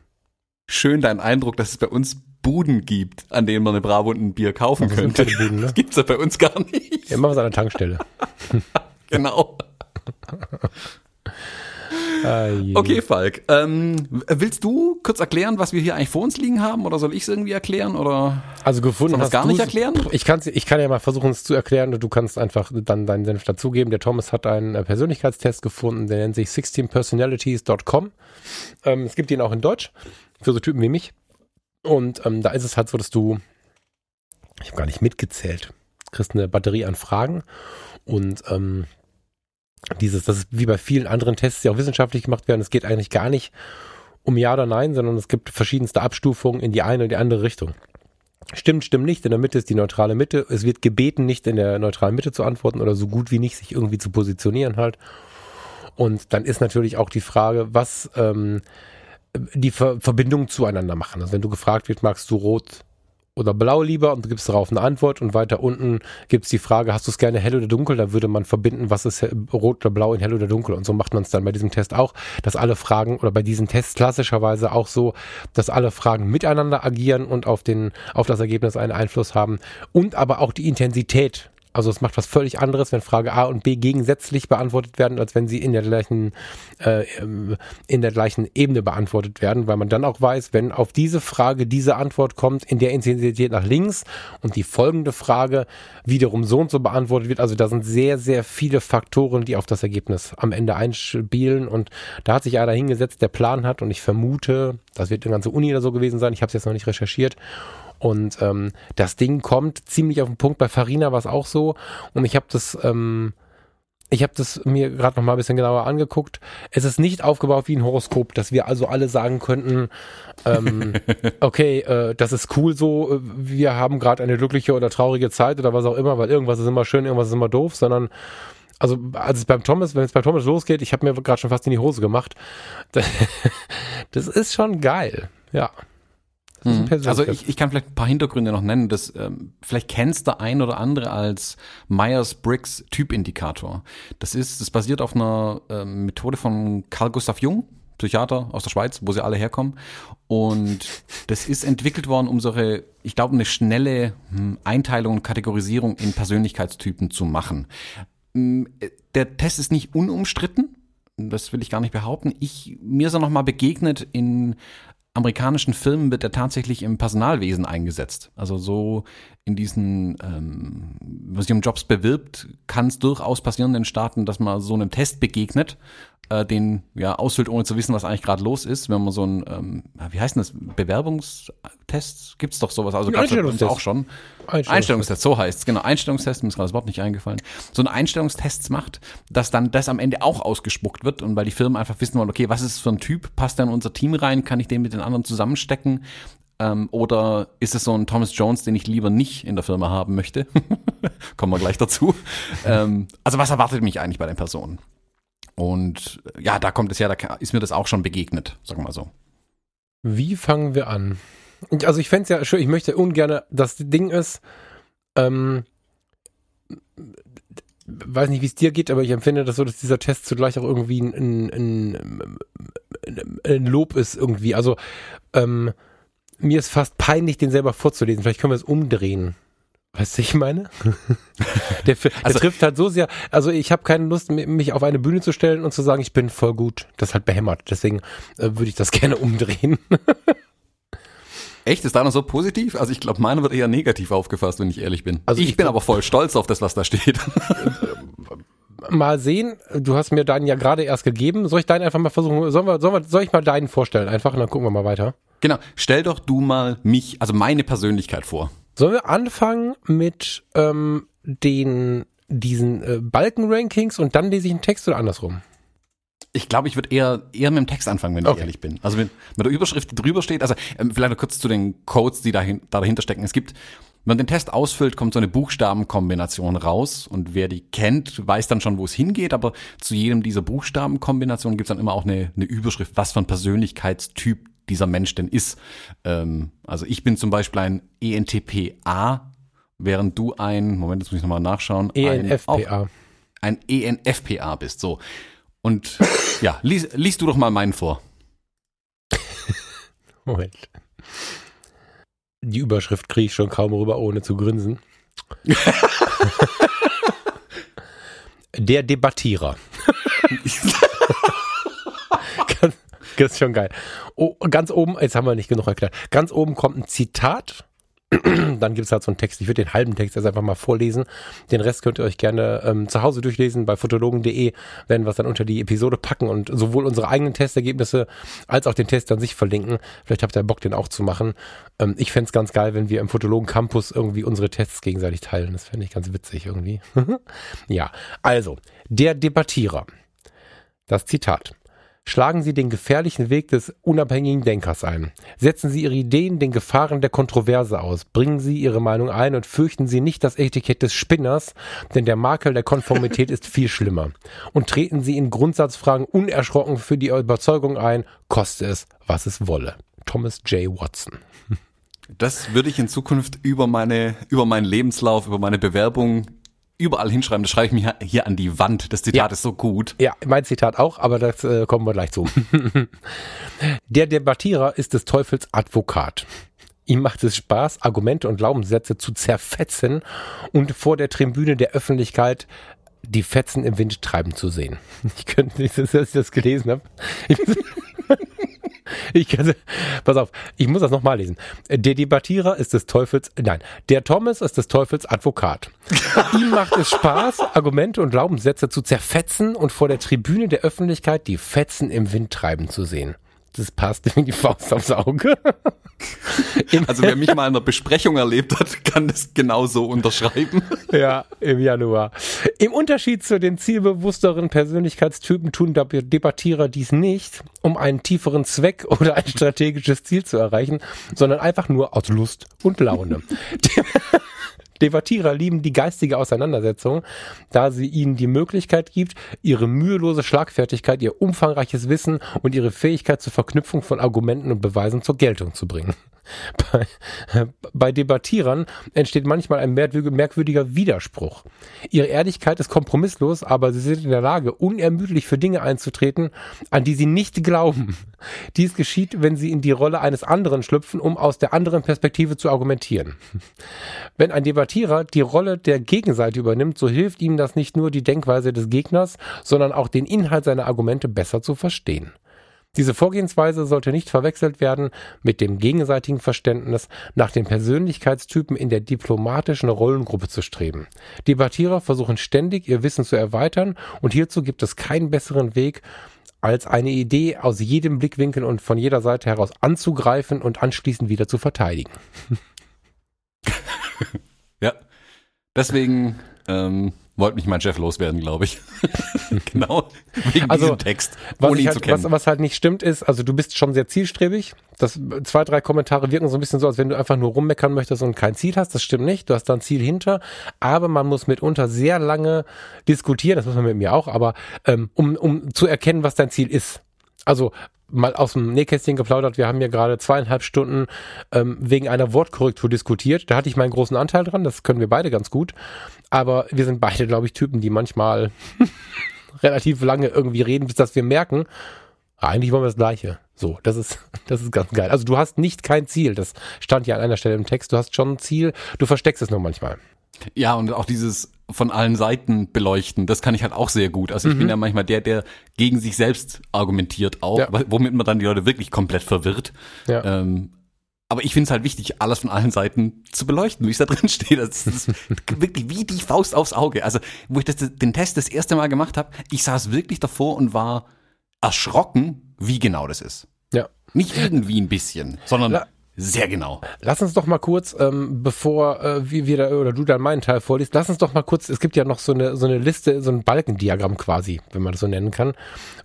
A: Schön dein Eindruck, dass es bei uns Buden gibt, an denen man eine Bravo und ein Bier kaufen
B: Das
A: könnte.
B: Buden, ne?
A: Das gibt's ja bei uns gar nicht.
B: Ja, machen wir es an der Tankstelle.
A: Genau. Okay, Falk. Ähm, willst du kurz erklären, was wir hier eigentlich vor uns liegen haben? Oder soll ich es irgendwie erklären? Oder
B: Also gefunden hast
A: gar nicht erklären?
B: Ich, kann's, ich kann ja mal versuchen, es zu erklären du kannst einfach dann deinen Senf dazugeben. Der Thomas hat einen äh, Persönlichkeitstest gefunden, der nennt sich 16personalities.com. Ähm, es gibt ihn auch in Deutsch für so Typen wie mich. Und ähm, da ist es halt so, dass du, ich habe gar nicht mitgezählt, kriegst eine Batterie an Fragen und ähm, dieses, das ist wie bei vielen anderen Tests, die auch wissenschaftlich gemacht werden, es geht eigentlich gar nicht um Ja oder Nein, sondern es gibt verschiedenste Abstufungen in die eine oder die andere Richtung. Stimmt, stimmt nicht. In der Mitte ist die neutrale Mitte. Es wird gebeten, nicht in der neutralen Mitte zu antworten oder so gut wie nicht sich irgendwie zu positionieren halt. Und dann ist natürlich auch die Frage, was ähm, die Ver Verbindung zueinander machen. Also wenn du gefragt wird, magst du rot oder blau lieber und du gibst darauf eine Antwort und weiter unten gibt's die Frage, hast du es gerne hell oder dunkel? Da würde man verbinden, was ist rot oder blau in hell oder dunkel. Und so macht man es dann bei diesem Test auch, dass alle Fragen oder bei diesen Tests klassischerweise auch so, dass alle Fragen miteinander agieren und auf den, auf das Ergebnis einen Einfluss haben und aber auch die Intensität Also es macht was völlig anderes, wenn Frage A und B gegensätzlich beantwortet werden, als wenn sie in der gleichen, äh, ähm, in der gleichen Ebene beantwortet werden, weil man dann auch weiß, wenn auf diese Frage diese Antwort kommt, in der Intensität nach links und die folgende Frage wiederum so und so beantwortet wird. Also da sind sehr, sehr viele Faktoren, die auf das Ergebnis am Ende einspielen. Und da hat sich einer hingesetzt, der Plan hat und ich vermute, das wird eine ganze Uni oder so gewesen sein. Ich habe es jetzt noch nicht recherchiert und ähm, das Ding kommt ziemlich auf den Punkt. Bei Farina war es auch so. Und ich habe das, ähm, ich habe das mir gerade noch mal ein bisschen genauer angeguckt. Es ist nicht aufgebaut wie ein Horoskop, dass wir also alle sagen könnten, ähm, okay, äh, das ist cool so, wir haben gerade eine glückliche oder traurige Zeit oder was auch immer, weil irgendwas ist immer schön, irgendwas ist immer doof, sondern also als es beim Thomas, wenn es bei Thomas losgeht, ich habe mir gerade schon fast in die Hose gemacht. Das ist schon geil, ja.
A: Mhm. Also ich, ich kann vielleicht ein paar Hintergründe noch nennen. Das, ähm, vielleicht kennst du ein oder andere als Myers-Briggs Typindikator. Das ist, das basiert auf einer ähm, Methode von Carl Gustav Jung, Psychiater aus der Schweiz, wo sie alle herkommen. Und das ist entwickelt worden, um solche, ich glaube, eine schnelle hm, Einteilung und Kategorisierung in Persönlichkeitstypen zu machen. Hm, der Test ist nicht unumstritten. Das will ich gar nicht behaupten. Ich, mir ist er nochmal begegnet in amerikanischen Filmen wird er tatsächlich im Personalwesen eingesetzt. Also so in diesen, ähm, was sich um Jobs bewirbt, kann es durchaus passieren in den Staaten, dass man so einem Test begegnet äh, den ja ausfüllt, ohne zu wissen, was eigentlich gerade los ist. Wenn man so ein, ähm, wie heißt denn das, Bewerbungstest? Gibt es doch sowas, also gab es auch schon. Einstellungstest. Einstellungstest, so heißt es, genau. Einstellungstest, mir ist gerade das Wort nicht eingefallen. So ein Einstellungstest macht, dass dann das am Ende auch ausgespuckt wird und weil die Firmen einfach wissen wollen, okay, was ist für ein Typ, passt der in unser Team rein, kann ich den mit den anderen zusammenstecken? Ähm, oder ist es so ein Thomas Jones, den ich lieber nicht in der Firma haben möchte? Kommen wir gleich dazu. ähm, also was erwartet mich eigentlich bei den Personen? Und ja, da kommt es ja, da ist mir das auch schon begegnet, sagen wir mal so.
B: Wie fangen wir an? Also ich fände es ja schön, ich möchte ungern, das Ding ist, ähm, weiß nicht, wie es dir geht, aber ich empfinde das so, dass dieser Test zugleich auch irgendwie ein, ein, ein, ein Lob ist irgendwie. Also ähm, mir ist fast peinlich, den selber vorzulesen. Vielleicht können wir es umdrehen. Weißt du, ich meine? der, der also, trifft halt so sehr. Also ich habe keine Lust, mich auf eine Bühne zu stellen und zu sagen, ich bin voll gut. Das halt behämmert. Deswegen äh, würde ich das gerne umdrehen.
A: Echt? Ist da noch so positiv? Also ich glaube, meiner wird eher negativ aufgefasst, wenn ich ehrlich bin. Also ich, ich bin aber voll stolz auf das, was da steht.
B: mal sehen. Du hast mir deinen ja gerade erst gegeben. Soll ich deinen einfach mal versuchen? Sollen wir, sollen wir, soll ich mal deinen vorstellen? Einfach und dann gucken wir mal weiter.
A: Genau. Stell doch du mal mich, also meine Persönlichkeit vor.
B: Sollen wir anfangen mit ähm, den diesen äh, Balken-Rankings und dann lese ich einen Text oder andersrum?
A: Ich glaube, ich würde eher, eher mit dem Text anfangen, wenn okay. ich ehrlich bin. Also mit, mit der Überschrift, die drüber steht. Also ähm, vielleicht noch kurz zu den Codes, die dahin, da dahinter stecken. Es gibt, wenn man den Test ausfüllt, kommt so eine Buchstabenkombination raus. Und wer die kennt, weiß dann schon, wo es hingeht. Aber zu jedem dieser Buchstabenkombinationen gibt es dann immer auch eine, eine Überschrift, was für ein Persönlichkeitstyp dieser Mensch denn ist. Ähm, also ich bin zum Beispiel ein ENTPA, während du ein, Moment, jetzt muss ich nochmal nachschauen.
B: ENFPA.
A: Ein, ein ENFPA bist, so. Und ja, lies, liest du doch mal meinen vor.
B: Moment. Die Überschrift kriege ich schon kaum rüber, ohne zu grinsen. Der Debattierer. Das ist schon geil. Oh, ganz oben, jetzt haben wir nicht genug erklärt. Ganz oben kommt ein Zitat. Dann gibt es halt so einen Text. Ich würde den halben Text jetzt einfach mal vorlesen. Den Rest könnt ihr euch gerne ähm, zu Hause durchlesen. Bei fotologen.de werden wir es dann unter die Episode packen und sowohl unsere eigenen Testergebnisse als auch den Test an sich verlinken. Vielleicht habt ihr Bock, den auch zu machen. Ähm, ich fände es ganz geil, wenn wir im Fotologen Campus irgendwie unsere Tests gegenseitig teilen. Das fände ich ganz witzig irgendwie. ja, also, der Debattierer. Das Zitat. Schlagen Sie den gefährlichen Weg des unabhängigen Denkers ein. Setzen Sie Ihre Ideen den Gefahren der Kontroverse aus. Bringen Sie Ihre Meinung ein und fürchten Sie nicht das Etikett des Spinners, denn der Makel der Konformität ist viel schlimmer. Und treten Sie in Grundsatzfragen unerschrocken für die Überzeugung ein, koste es, was es wolle. Thomas J. Watson.
A: Das würde ich in Zukunft über meine, über meinen Lebenslauf, über meine Bewerbung überall hinschreiben. Das schreibe ich mir hier an die Wand. Das Zitat ja. ist so gut.
B: Ja, mein Zitat auch, aber das äh, kommen wir gleich zu. Der Debattierer ist des Teufels Advokat. Ihm macht es Spaß, Argumente und Glaubenssätze zu zerfetzen und vor der Tribüne der Öffentlichkeit die Fetzen im Wind treiben zu sehen. Ich könnte nicht, dass ich das gelesen habe. Ich pass auf, ich muss das nochmal lesen. Der Debattierer ist des Teufels, nein, der Thomas ist des Teufels Advokat. Ihm macht es Spaß, Argumente und Glaubenssätze zu zerfetzen und vor der Tribüne der Öffentlichkeit die Fetzen im Wind treiben zu sehen das passt wie die Faust aufs Auge.
A: also wer mich mal in einer Besprechung erlebt hat, kann das genauso unterschreiben.
B: Ja, im Januar. Im Unterschied zu den zielbewussteren Persönlichkeitstypen tun Debattierer dies nicht, um einen tieferen Zweck oder ein strategisches Ziel zu erreichen, sondern einfach nur aus Lust und Laune. Debattierer lieben die geistige Auseinandersetzung, da sie ihnen die Möglichkeit gibt, ihre mühelose Schlagfertigkeit, ihr umfangreiches Wissen und ihre Fähigkeit zur Verknüpfung von Argumenten und Beweisen zur Geltung zu bringen. Bei, bei Debattierern entsteht manchmal ein merkwürdiger Widerspruch. Ihre Ehrlichkeit ist kompromisslos, aber sie sind in der Lage, unermüdlich für Dinge einzutreten, an die sie nicht glauben. Dies geschieht, wenn sie in die Rolle eines anderen schlüpfen, um aus der anderen Perspektive zu argumentieren. Wenn ein Debattierer die Rolle der Gegenseite übernimmt, so hilft ihm das nicht nur die Denkweise des Gegners, sondern auch den Inhalt seiner Argumente besser zu verstehen. Diese Vorgehensweise sollte nicht verwechselt werden mit dem gegenseitigen Verständnis, nach den Persönlichkeitstypen in der diplomatischen Rollengruppe zu streben. Debattierer versuchen ständig, ihr Wissen zu erweitern und hierzu gibt es keinen besseren Weg, als eine Idee aus jedem Blickwinkel und von jeder Seite heraus anzugreifen und anschließend wieder zu verteidigen.
A: ja, deswegen ähm, wollte mich mein Chef loswerden, glaube ich. genau,
B: wegen also, diesem Text, was, halt, zu kennen. Was, was halt nicht stimmt ist, also du bist schon sehr zielstrebig. Das, zwei, drei Kommentare wirken so ein bisschen so, als wenn du einfach nur rummeckern möchtest und kein Ziel hast. Das stimmt nicht. Du hast da ein Ziel hinter. Aber man muss mitunter sehr lange diskutieren, das muss man mit mir auch, aber ähm, um, um zu erkennen, was dein Ziel ist. Also mal aus dem Nähkästchen geplaudert, wir haben ja gerade zweieinhalb Stunden ähm, wegen einer Wortkorrektur diskutiert. Da hatte ich meinen großen Anteil dran, das können wir beide ganz gut. Aber wir sind beide, glaube ich, Typen, die manchmal relativ lange irgendwie reden, bis dass wir merken, eigentlich wollen wir das Gleiche. So, das ist, das ist ganz geil. Also du hast nicht kein Ziel. Das stand ja an einer Stelle im Text. Du hast schon ein Ziel. Du versteckst es nur manchmal.
A: Ja, und auch dieses von allen Seiten beleuchten, das kann ich halt auch sehr gut. Also ich mhm. bin ja manchmal der, der gegen sich selbst argumentiert auch, ja. womit man dann die Leute wirklich komplett verwirrt. Ja. Ähm, aber ich finde es halt wichtig, alles von allen Seiten zu beleuchten, wie es da drin steht. Das ist wirklich wie die Faust aufs Auge. Also, wo ich das, den Test das erste Mal gemacht habe, ich saß wirklich davor und war erschrocken, wie genau das ist. Ja. Nicht irgendwie ein bisschen, sondern La sehr genau.
B: Lass uns doch mal kurz, ähm, bevor äh, wir, wir da, oder du dann meinen Teil vorliest, lass uns doch mal kurz, es gibt ja noch so eine, so eine Liste, so ein Balkendiagramm quasi, wenn man das so nennen kann,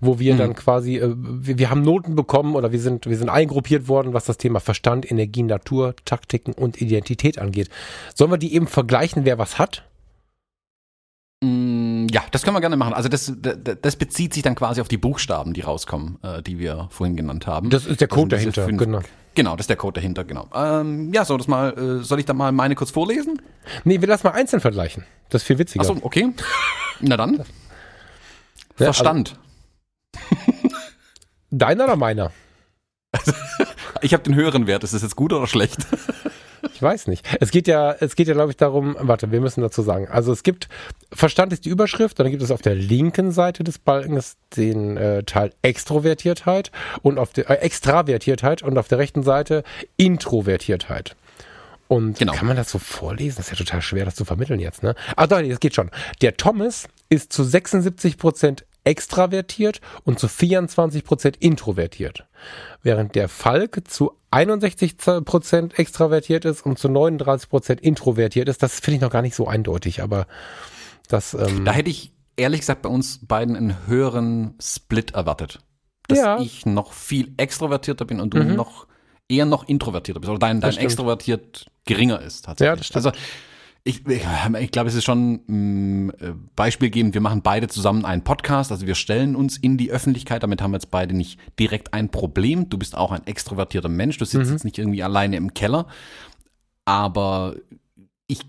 B: wo wir mhm. dann quasi, äh, wir, wir haben Noten bekommen oder wir sind, wir sind eingruppiert worden, was das Thema Verstand, Energie, Natur, Taktiken und Identität angeht. Sollen wir die eben vergleichen, wer was hat?
A: Ja, das können wir gerne machen. Also das, das bezieht sich dann quasi auf die Buchstaben, die rauskommen, äh, die wir vorhin genannt haben.
B: Das ist der Code dahinter,
A: fünf, genau. Genau, das ist der Code dahinter, genau. Ähm, ja, soll das mal, äh, soll ich da mal meine kurz vorlesen?
B: Nee, wir lassen mal einzeln vergleichen. Das ist viel witziger.
A: Achso, okay. Na dann. Ja, Verstand.
B: Also, deiner oder meiner?
A: ich habe den höheren Wert. Ist das jetzt gut oder schlecht?
B: Ich weiß nicht. Es geht ja, es geht ja, glaube ich, darum, warte, wir müssen dazu sagen. Also es gibt, Verstand ist die Überschrift, dann gibt es auf der linken Seite des Balkens den äh, Teil Extrovertiertheit und auf der äh, Extravertiertheit und auf der rechten Seite Introvertiertheit. Und genau. kann man das so vorlesen? Das ist ja total schwer, das zu vermitteln jetzt, ne? Ah, doch, das geht schon. Der Thomas ist zu 76 Prozent extravertiert und zu 24% introvertiert. Während der Falk zu 61% extravertiert ist und zu 39% introvertiert ist. Das finde ich noch gar nicht so eindeutig, aber das.
A: Ähm da hätte ich ehrlich gesagt bei uns beiden einen höheren Split erwartet. Dass ja. ich noch viel extrovertierter bin und du mhm. noch eher noch introvertierter bist. Oder dein, dein extrovertiert geringer ist tatsächlich. Ja, das stimmt. Also ich, ich, ich glaube, es ist schon ein äh, Beispiel geben. Wir machen beide zusammen einen Podcast. Also wir stellen uns in die Öffentlichkeit. Damit haben wir jetzt beide nicht direkt ein Problem. Du bist auch ein extrovertierter Mensch. Du sitzt mhm. jetzt nicht irgendwie alleine im Keller. Aber ich,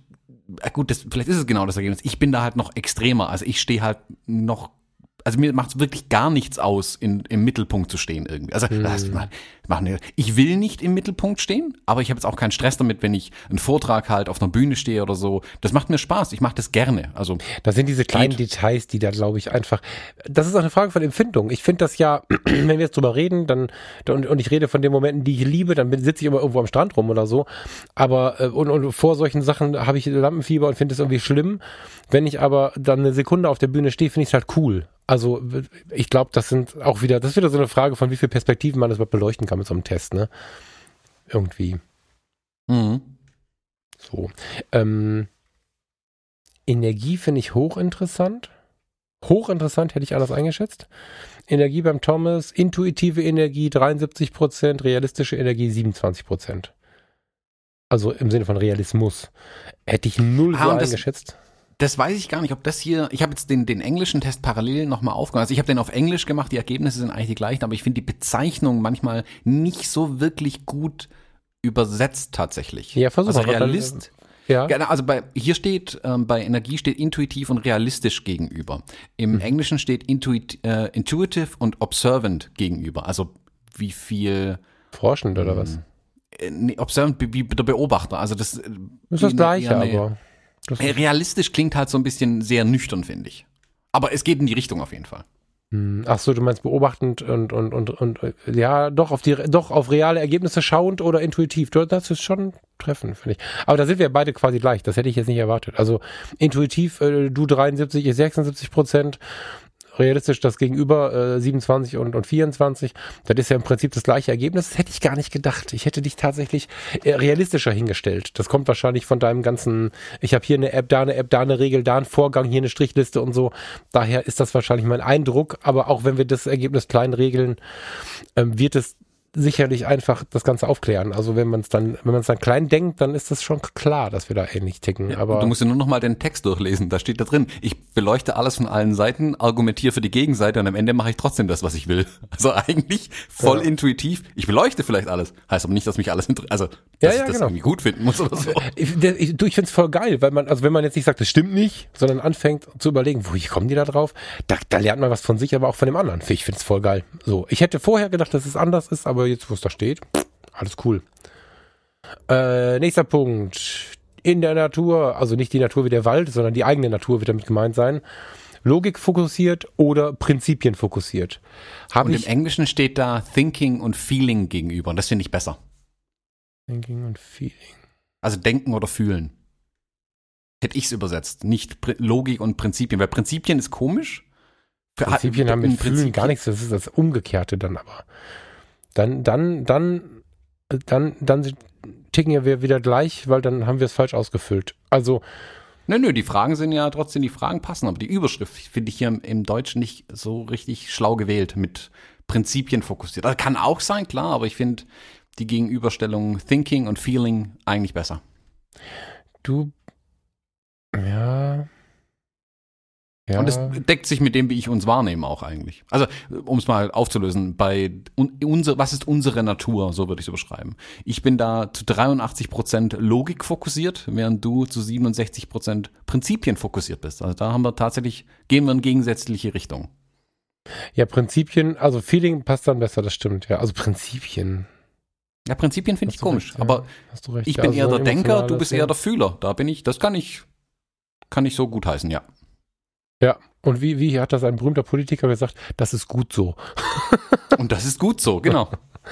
A: gut, das, vielleicht ist es genau das Ergebnis. Ich bin da halt noch extremer. Also ich stehe halt noch also mir macht es wirklich gar nichts aus, in, im Mittelpunkt zu stehen irgendwie. Also
B: Hm.
A: das machen, ich will nicht im Mittelpunkt stehen, aber ich habe jetzt auch keinen Stress damit, wenn ich einen Vortrag halt auf einer Bühne stehe oder so. Das macht mir Spaß. Ich mache das gerne. Also
B: Das sind diese kleinen
A: Geht.
B: Details, die da, glaube ich, einfach. Das ist auch eine Frage von Empfindung. Ich finde das ja, wenn wir jetzt drüber reden, dann, dann und ich rede von den Momenten, die ich liebe, dann sitze ich immer irgendwo am Strand rum oder so. Aber äh, und, und vor solchen Sachen habe ich Lampenfieber und finde es irgendwie schlimm. Wenn ich aber dann eine Sekunde auf der Bühne stehe, finde ich es halt cool. Also ich glaube, das sind auch wieder, das ist wieder so eine Frage von wie viel Perspektiven man das überhaupt beleuchten kann mit so einem Test, ne? Irgendwie.
A: mhm.
B: So. Ähm, Energie finde ich hochinteressant. Hochinteressant hätte ich anders eingeschätzt. Energie beim Thomas, intuitive Energie 73%, realistische Energie 27%. Also im Sinne von Realismus. Hätte ich null
A: Ah,
B: so
A: und das-
B: eingeschätzt.
A: Das weiß ich gar nicht, ob das hier. Ich habe jetzt den, den englischen Test parallel nochmal aufgemacht. Also ich habe den auf Englisch gemacht, die Ergebnisse sind eigentlich die gleichen, aber ich finde die Bezeichnung manchmal nicht so wirklich gut übersetzt tatsächlich.
B: Ja, versuch
A: also
B: mal,
A: Realist.
B: Ja.
A: Genau, also bei, hier steht, ähm, bei Energie steht intuitiv und realistisch gegenüber. Im
B: Mhm.
A: Englischen steht intuit, äh, intuitive und observant gegenüber. Also wie viel
B: Forschend oder was?
A: äh, nee, observant wie wie der Beobachter. Also das, äh,
B: ist das Gleiche,
A: eine-
B: aber. Das
A: Äh, Realistisch klingt halt so ein bisschen sehr nüchtern, finde ich. Aber es geht in die Richtung auf jeden Fall.
B: Hm, Ach so, du meinst beobachtend und, und, und, und äh, ja, doch auf die doch auf reale Ergebnisse schauend oder intuitiv. Du- Das ist schon treffen, finde ich. Aber da sind wir beide quasi gleich. Das hätte ich jetzt nicht erwartet. Also intuitiv, äh, du 73, ich 76 Prozent. Realistisch das Gegenüber äh, 27 und, und 24. Das ist ja im Prinzip das gleiche Ergebnis. Das hätte ich gar nicht gedacht. Ich hätte dich tatsächlich äh, realistischer hingestellt. Das kommt wahrscheinlich von deinem ganzen, ich habe hier eine App, da eine App, da eine Regel, da ein Vorgang, hier eine Strichliste und so. Daher ist das wahrscheinlich mein Eindruck. Aber auch wenn wir das Ergebnis klein regeln, ähm, wird es sicherlich einfach das Ganze aufklären. Also wenn man es dann, wenn man es dann klein denkt, dann ist das schon klar, dass wir da ähnlich ticken. Aber
A: du musst ja nur noch mal den Text durchlesen. Da steht da drin, ich beleuchte alles von allen Seiten, argumentiere für die Gegenseite und am Ende mache ich trotzdem das, was ich will. Also eigentlich voll
B: Ja.
A: intuitiv. Ich beleuchte vielleicht alles. Heißt aber nicht, dass mich alles. Also, dass
B: Ja,
A: ich
B: ja,
A: das
B: genau.
A: irgendwie gut finden muss oder so.
B: Ich, ich, du, ich finde es voll geil, weil man, also wenn man jetzt nicht sagt, das stimmt nicht, sondern anfängt zu überlegen, wo kommen die da drauf, da, da lernt man was von sich, aber auch von dem anderen. Ich finde es voll geil. So, ich hätte vorher gedacht, dass es anders ist, aber jetzt, wo es da steht, alles cool. Äh, nächster Punkt. In der Natur, also nicht die Natur wie der Wald, sondern die eigene Natur wird damit gemeint sein. Logik fokussiert oder Prinzipien fokussiert. Habe
A: Und im Englischen steht da Thinking und Feeling gegenüber. Und das finde ich besser.
B: Thinking und Feeling.
A: Also denken oder fühlen. Hätte ich es übersetzt. Nicht Pri Logik und Prinzipien. Weil Prinzipien ist komisch.
B: Prinzipien haben mit Fühlen
A: Prinzipien-
B: gar nichts, das ist das Umgekehrte dann aber. Dann, dann, dann, dann, dann ticken ja wir wieder gleich, weil dann haben wir es falsch ausgefüllt. Also,
A: Nö, nö, die Fragen sind ja trotzdem, die Fragen passen, aber die Überschrift finde ich hier im, im Deutschen nicht so richtig schlau gewählt, mit Prinzipien fokussiert. Also kann auch sein, klar, aber ich finde die Gegenüberstellung Thinking und Feeling eigentlich besser.
B: du, ja. Ja,
A: Und es deckt sich mit dem, wie ich uns wahrnehme, auch eigentlich. Also, um es mal aufzulösen, bei un, was ist unsere Natur, so würde ich es überschreiben. Ich bin da zu 83 Prozent Logik fokussiert, während du zu 67 Prozent Prinzipien fokussiert bist. Also da haben wir tatsächlich, gehen wir in gegensätzliche Richtung.
B: ja, Prinzipien, also Feeling passt dann besser, das stimmt, ja. Also Prinzipien.
A: Ja, Prinzipien finde ich komisch,
B: recht, ja.
A: aber ich bin
B: also
A: eher der Denker, du bist eher der Fühler. Da bin ich, das kann ich, kann ich so gut heißen, ja.
B: Ja, und wie, wie hat das ein berühmter Politiker gesagt? Das ist gut so.
A: Und das ist gut so, genau.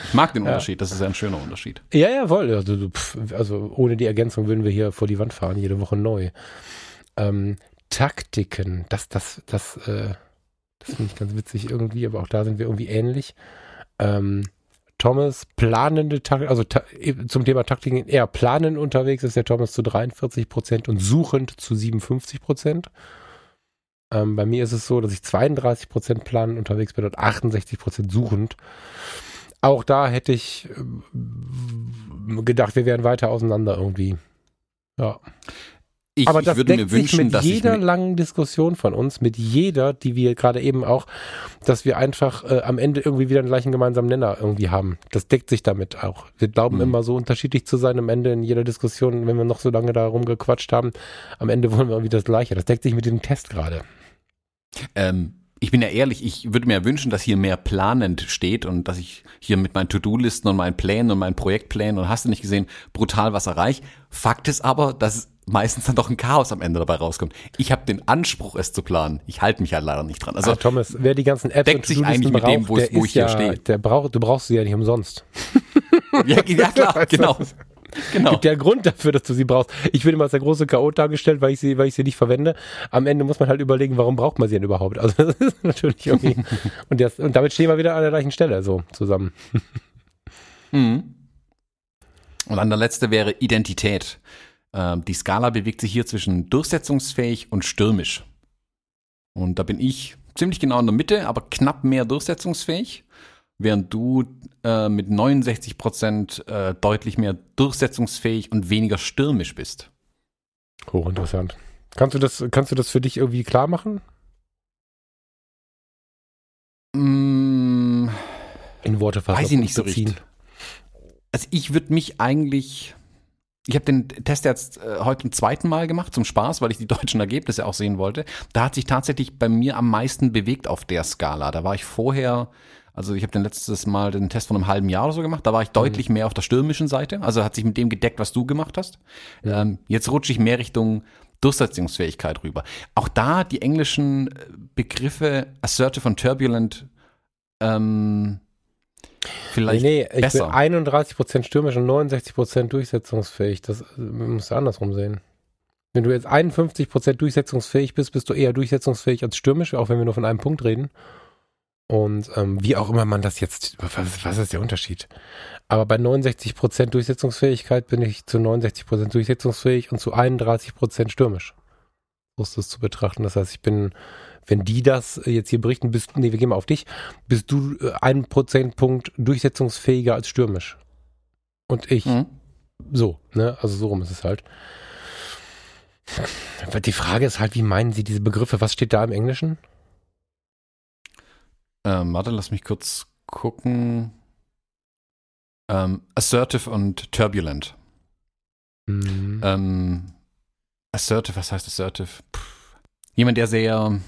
A: Ich mag den
B: Ja.
A: Unterschied, das ist ein schöner Unterschied.
B: Ja, ja, voll. Also, pff, also ohne die Ergänzung würden wir hier vor die Wand fahren, jede Woche neu. Ähm, Taktiken, das, das, das, äh, das finde ich ganz witzig irgendwie, aber auch da sind wir irgendwie ähnlich. Ähm, Thomas, planende Taktiken, also ta zum Thema Taktiken eher planend unterwegs ist der Thomas zu 43 Prozent und suchend zu 57 Prozent. Ähm, bei mir ist es so, dass ich 32 Prozent planend unterwegs bin und 68 Prozent suchend. Auch da hätte ich ähm, gedacht, wir wären weiter auseinander irgendwie. Ja.
A: Ich,
B: Aber
A: ich
B: das
A: würde
B: deckt
A: mir wünschen,
B: sich mit
A: ich
B: jeder langen Diskussion von uns, mit jeder, die wir gerade eben auch, dass wir einfach äh, am Ende irgendwie wieder einen gleichen gemeinsamen Nenner irgendwie haben. Das deckt sich damit auch. Wir glauben
A: Mhm.
B: immer so unterschiedlich zu sein am Ende in jeder Diskussion, wenn wir noch so lange da rumgequatscht haben. Am Ende wollen wir irgendwie das Gleiche. Das deckt sich mit dem Test gerade.
A: Ähm, ich bin ja ehrlich, ich würde mir wünschen, dass hier mehr planend steht und dass ich hier mit meinen To-Do-Listen und meinen Plänen und meinen Projektplänen und hast du nicht gesehen, brutal was erreiche. Fakt ist aber, dass meistens dann doch ein Chaos am Ende dabei rauskommt. Ich habe den Anspruch, es zu planen. Ich halte mich halt leider nicht dran.
B: Also ah, Thomas, wer die ganzen Apps
A: deckt sich eigentlich mit dem, wo, wo ich hier
B: ja,
A: stehe.
B: Der braucht, du brauchst sie ja nicht umsonst.
A: ja, ja klar, genau.
B: Genau. Gibt ja einen Grund dafür, dass du sie brauchst. Ich will immer als der große Chaot dargestellt, weil ich sie, weil ich sie nicht verwende. Am Ende muss man halt überlegen, warum braucht man sie denn überhaupt? Also das ist natürlich irgendwie. und, das, und damit stehen wir wieder an der gleichen Stelle so zusammen.
A: Mhm. Und dann der letzte wäre Identität. Ähm, die Skala bewegt sich hier zwischen durchsetzungsfähig und stürmisch. Und da bin ich ziemlich genau in der Mitte, aber knapp mehr durchsetzungsfähig, während du äh, mit 69 Prozent äh, deutlich mehr durchsetzungsfähig und weniger stürmisch bist.
B: Hochinteressant. Kannst du das, kannst du das für dich irgendwie klar machen?
A: Mm,
B: in Worte fassen.
A: Weiß ich nicht so richtig. Also ich würde mich eigentlich ich habe den Test jetzt äh, heute zum zweiten Mal gemacht, zum Spaß, weil ich die deutschen Ergebnisse auch sehen wollte. Da hat sich tatsächlich bei mir am meisten bewegt auf der Skala. Da war ich vorher, also ich habe den letztes Mal den Test von einem halben Jahr oder so gemacht, da war ich mhm. deutlich mehr auf der stürmischen Seite. Also hat sich mit dem gedeckt, was du gemacht hast. Ja. Ähm, jetzt rutsche ich mehr Richtung Durchsetzungsfähigkeit rüber. Auch da die englischen äh, Begriffe assertive und turbulent ähm, vielleicht nee, nee, besser.
B: Ich bin 31% stürmisch und 69% durchsetzungsfähig. Das musst du andersrum sehen. Wenn du jetzt 51% durchsetzungsfähig bist, bist du eher durchsetzungsfähig als stürmisch, auch wenn wir nur von einem Punkt reden. Und ähm, wie auch immer man das jetzt, was, was ist der Unterschied? Aber bei 69% Durchsetzungsfähigkeit bin ich zu 69% durchsetzungsfähig und zu 31% stürmisch. So ist das zu betrachten. Das heißt, ich bin wenn die das jetzt hier berichten, bist, nee, wir gehen mal auf dich, bist du äh, ein Prozentpunkt durchsetzungsfähiger als stürmisch. Und ich. Mhm. So, ne? Also so rum ist es halt. Die Frage ist halt, wie meinen Sie diese Begriffe? Was steht da im Englischen?
A: Ähm, warte, lass mich kurz gucken. Ähm, assertive und turbulent. Mhm. Ähm, assertive, was heißt assertive? Puh. Jemand, der sehr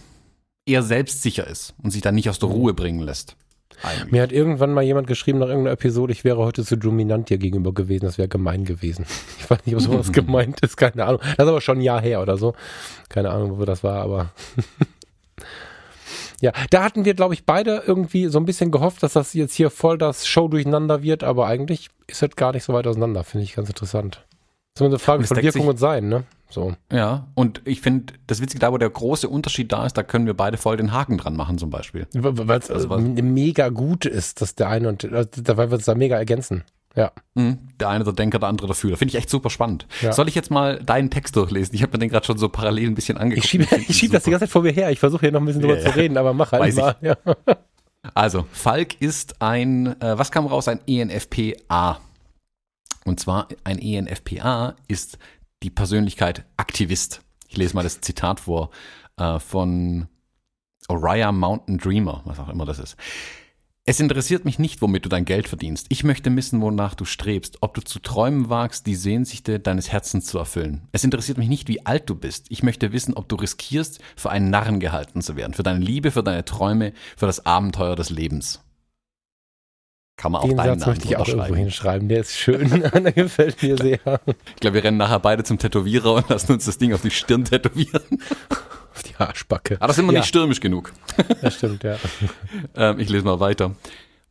A: eher selbstsicher ist und sich dann nicht aus der Ruhe bringen lässt.
B: Eigentlich. Mir hat irgendwann mal jemand geschrieben nach irgendeiner Episode, ich wäre heute zu dominant dir gegenüber gewesen, das wäre gemein gewesen. Ich weiß nicht, ob sowas gemeint ist, keine Ahnung. Das ist aber schon ein Jahr her oder so. Keine Ahnung, wo das war, aber ja, da hatten wir, glaube ich, beide irgendwie so ein bisschen gehofft, dass das jetzt hier voll das Show durcheinander wird, aber eigentlich ist das gar nicht so weit auseinander, finde ich ganz interessant. Das ist immer eine Frage von Wirkung und Sein, ne? So.
A: Ja, und ich finde, das Witzige, da wo der große Unterschied da ist, da können wir beide voll den Haken dran machen zum Beispiel.
B: Weil es also, mega gut ist, dass der eine und dabei wird es da mega ergänzen. Ja.
A: Mhm, der eine der Denker, der andere der Fühler. Finde ich echt super spannend. Ja. Soll ich jetzt mal deinen Text durchlesen? Ich habe mir den gerade schon so parallel ein bisschen angeguckt.
B: Ich schiebe schieb das die ganze Zeit vor mir her. Ich versuche hier noch ein bisschen drüber ja, zu reden, aber mach halt mal. Ja.
A: Also, Falk ist ein, äh, was kam raus? Ein ENFPA. Und zwar ein ENFPA ist die Persönlichkeit Aktivist. Ich lese mal das Zitat vor äh, von Oriah Mountain Dreamer, was auch immer das ist. Es interessiert mich nicht, womit du dein Geld verdienst. Ich möchte wissen, wonach du strebst, ob du zu träumen wagst, die Sehnsüchte deines Herzens zu erfüllen. Es interessiert mich nicht, wie alt du bist. Ich möchte wissen, ob du riskierst, für einen Narren gehalten zu werden, für deine Liebe, für deine Träume, für das Abenteuer des Lebens. Kann man auch Den deinen Satz
B: möchte ich auch irgendwo hinschreiben. Der ist schön. der gefällt mir sehr.
A: Ich glaube, wir rennen nachher beide zum Tätowierer und lassen uns das Ding auf die Stirn tätowieren.
B: Auf die Arschbacke.
A: Aber das sind wir ja. nicht stürmisch genug.
B: Das stimmt, ja.
A: ähm, ich lese mal weiter.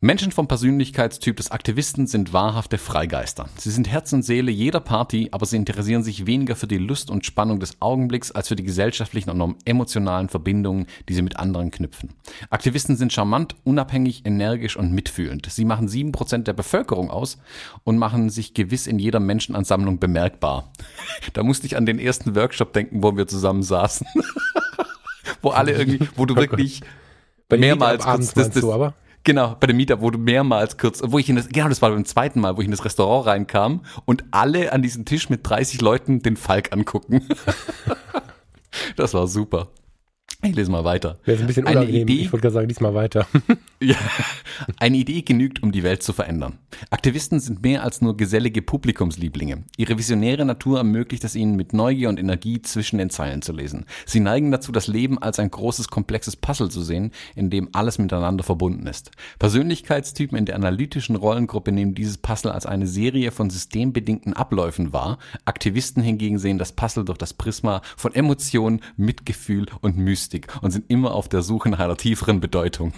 A: Menschen vom Persönlichkeitstyp des Aktivisten sind wahrhafte Freigeister. Sie sind Herz und Seele jeder Party, aber sie interessieren sich weniger für die Lust und Spannung des Augenblicks als für die gesellschaftlichen und emotionalen Verbindungen, die sie mit anderen knüpfen. Aktivisten sind charmant, unabhängig, energisch und mitfühlend. Sie machen sieben Prozent der Bevölkerung aus und machen sich gewiss in jeder Menschenansammlung bemerkbar. da musste ich an den ersten Workshop denken, wo wir zusammen saßen. wo alle irgendwie, wo du wirklich mehrmals
B: kurz das, das, du aber?
A: Genau, bei dem Meetup, wo du mehrmals kurz, wo ich in das, genau, das war beim zweiten Mal, wo ich in das Restaurant reinkam und alle an diesem Tisch mit 30 Leuten den Falk angucken. das war super. Ich lese mal weiter.
B: Wäre ein bisschen
A: Eine
B: unangenehm.
A: Idee-
B: Ich wollte gerade sagen, lies mal weiter.
A: Ja. Eine Idee genügt, um die Welt zu verändern. Aktivisten sind mehr als nur gesellige Publikumslieblinge. Ihre visionäre Natur ermöglicht es ihnen, mit Neugier und Energie zwischen den Zeilen zu lesen. Sie neigen dazu, das Leben als ein großes, komplexes Puzzle zu sehen, in dem alles miteinander verbunden ist. Persönlichkeitstypen in der analytischen Rollengruppe nehmen dieses Puzzle als eine Serie von systembedingten Abläufen wahr. Aktivisten hingegen sehen das Puzzle durch das Prisma von Emotionen, Mitgefühl und Mystik und sind immer auf der Suche nach einer tieferen Bedeutung.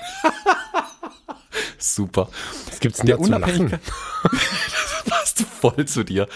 A: Super.
B: Was gibt's denn
A: Der
B: da zu lachen?
A: Unabhängigkeit. das passt voll zu dir.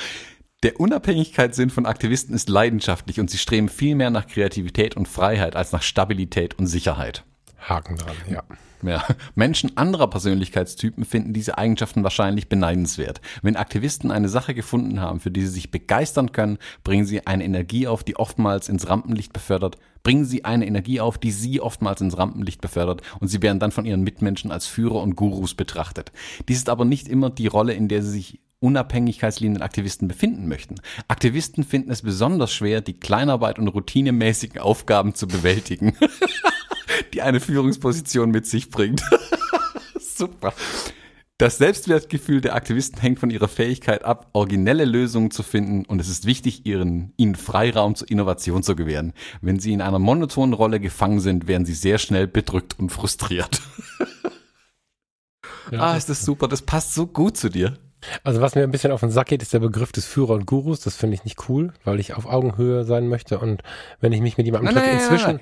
A: Der Unabhängigkeitssinn von Aktivisten ist leidenschaftlich und sie streben viel mehr nach Kreativität und Freiheit als nach Stabilität und Sicherheit.
B: Haken dran, ja.
A: Ja. Menschen anderer Persönlichkeitstypen finden diese Eigenschaften wahrscheinlich beneidenswert. Wenn Aktivisten eine Sache gefunden haben, für die sie sich begeistern können, bringen sie eine Energie auf, die oftmals ins Rampenlicht befördert, bringen sie eine Energie auf, die sie oftmals ins Rampenlicht befördert und sie werden dann von ihren Mitmenschen als Führer und Gurus betrachtet. Dies ist aber nicht immer die Rolle, in der sie sich unabhängigkeitsliebenden Aktivisten befinden möchten. Aktivisten finden es besonders schwer, die Kleinarbeit und routinemäßigen Aufgaben zu bewältigen die eine Führungsposition mit sich bringt. Super. Das Selbstwertgefühl der Aktivisten hängt von ihrer Fähigkeit ab, originelle Lösungen zu finden und es ist wichtig, ihren, ihnen Freiraum zur Innovation zu gewähren. Wenn sie in einer monotonen Rolle gefangen sind, werden sie sehr schnell bedrückt und frustriert.
B: Ja,
A: ah, ist das super, das passt so gut zu dir.
B: Also was mir ein bisschen auf den Sack geht, ist der Begriff des Führer und Gurus. Das finde ich nicht cool, weil ich auf Augenhöhe sein möchte und wenn ich mich mit jemandem treffe, inzwischen.
A: nein.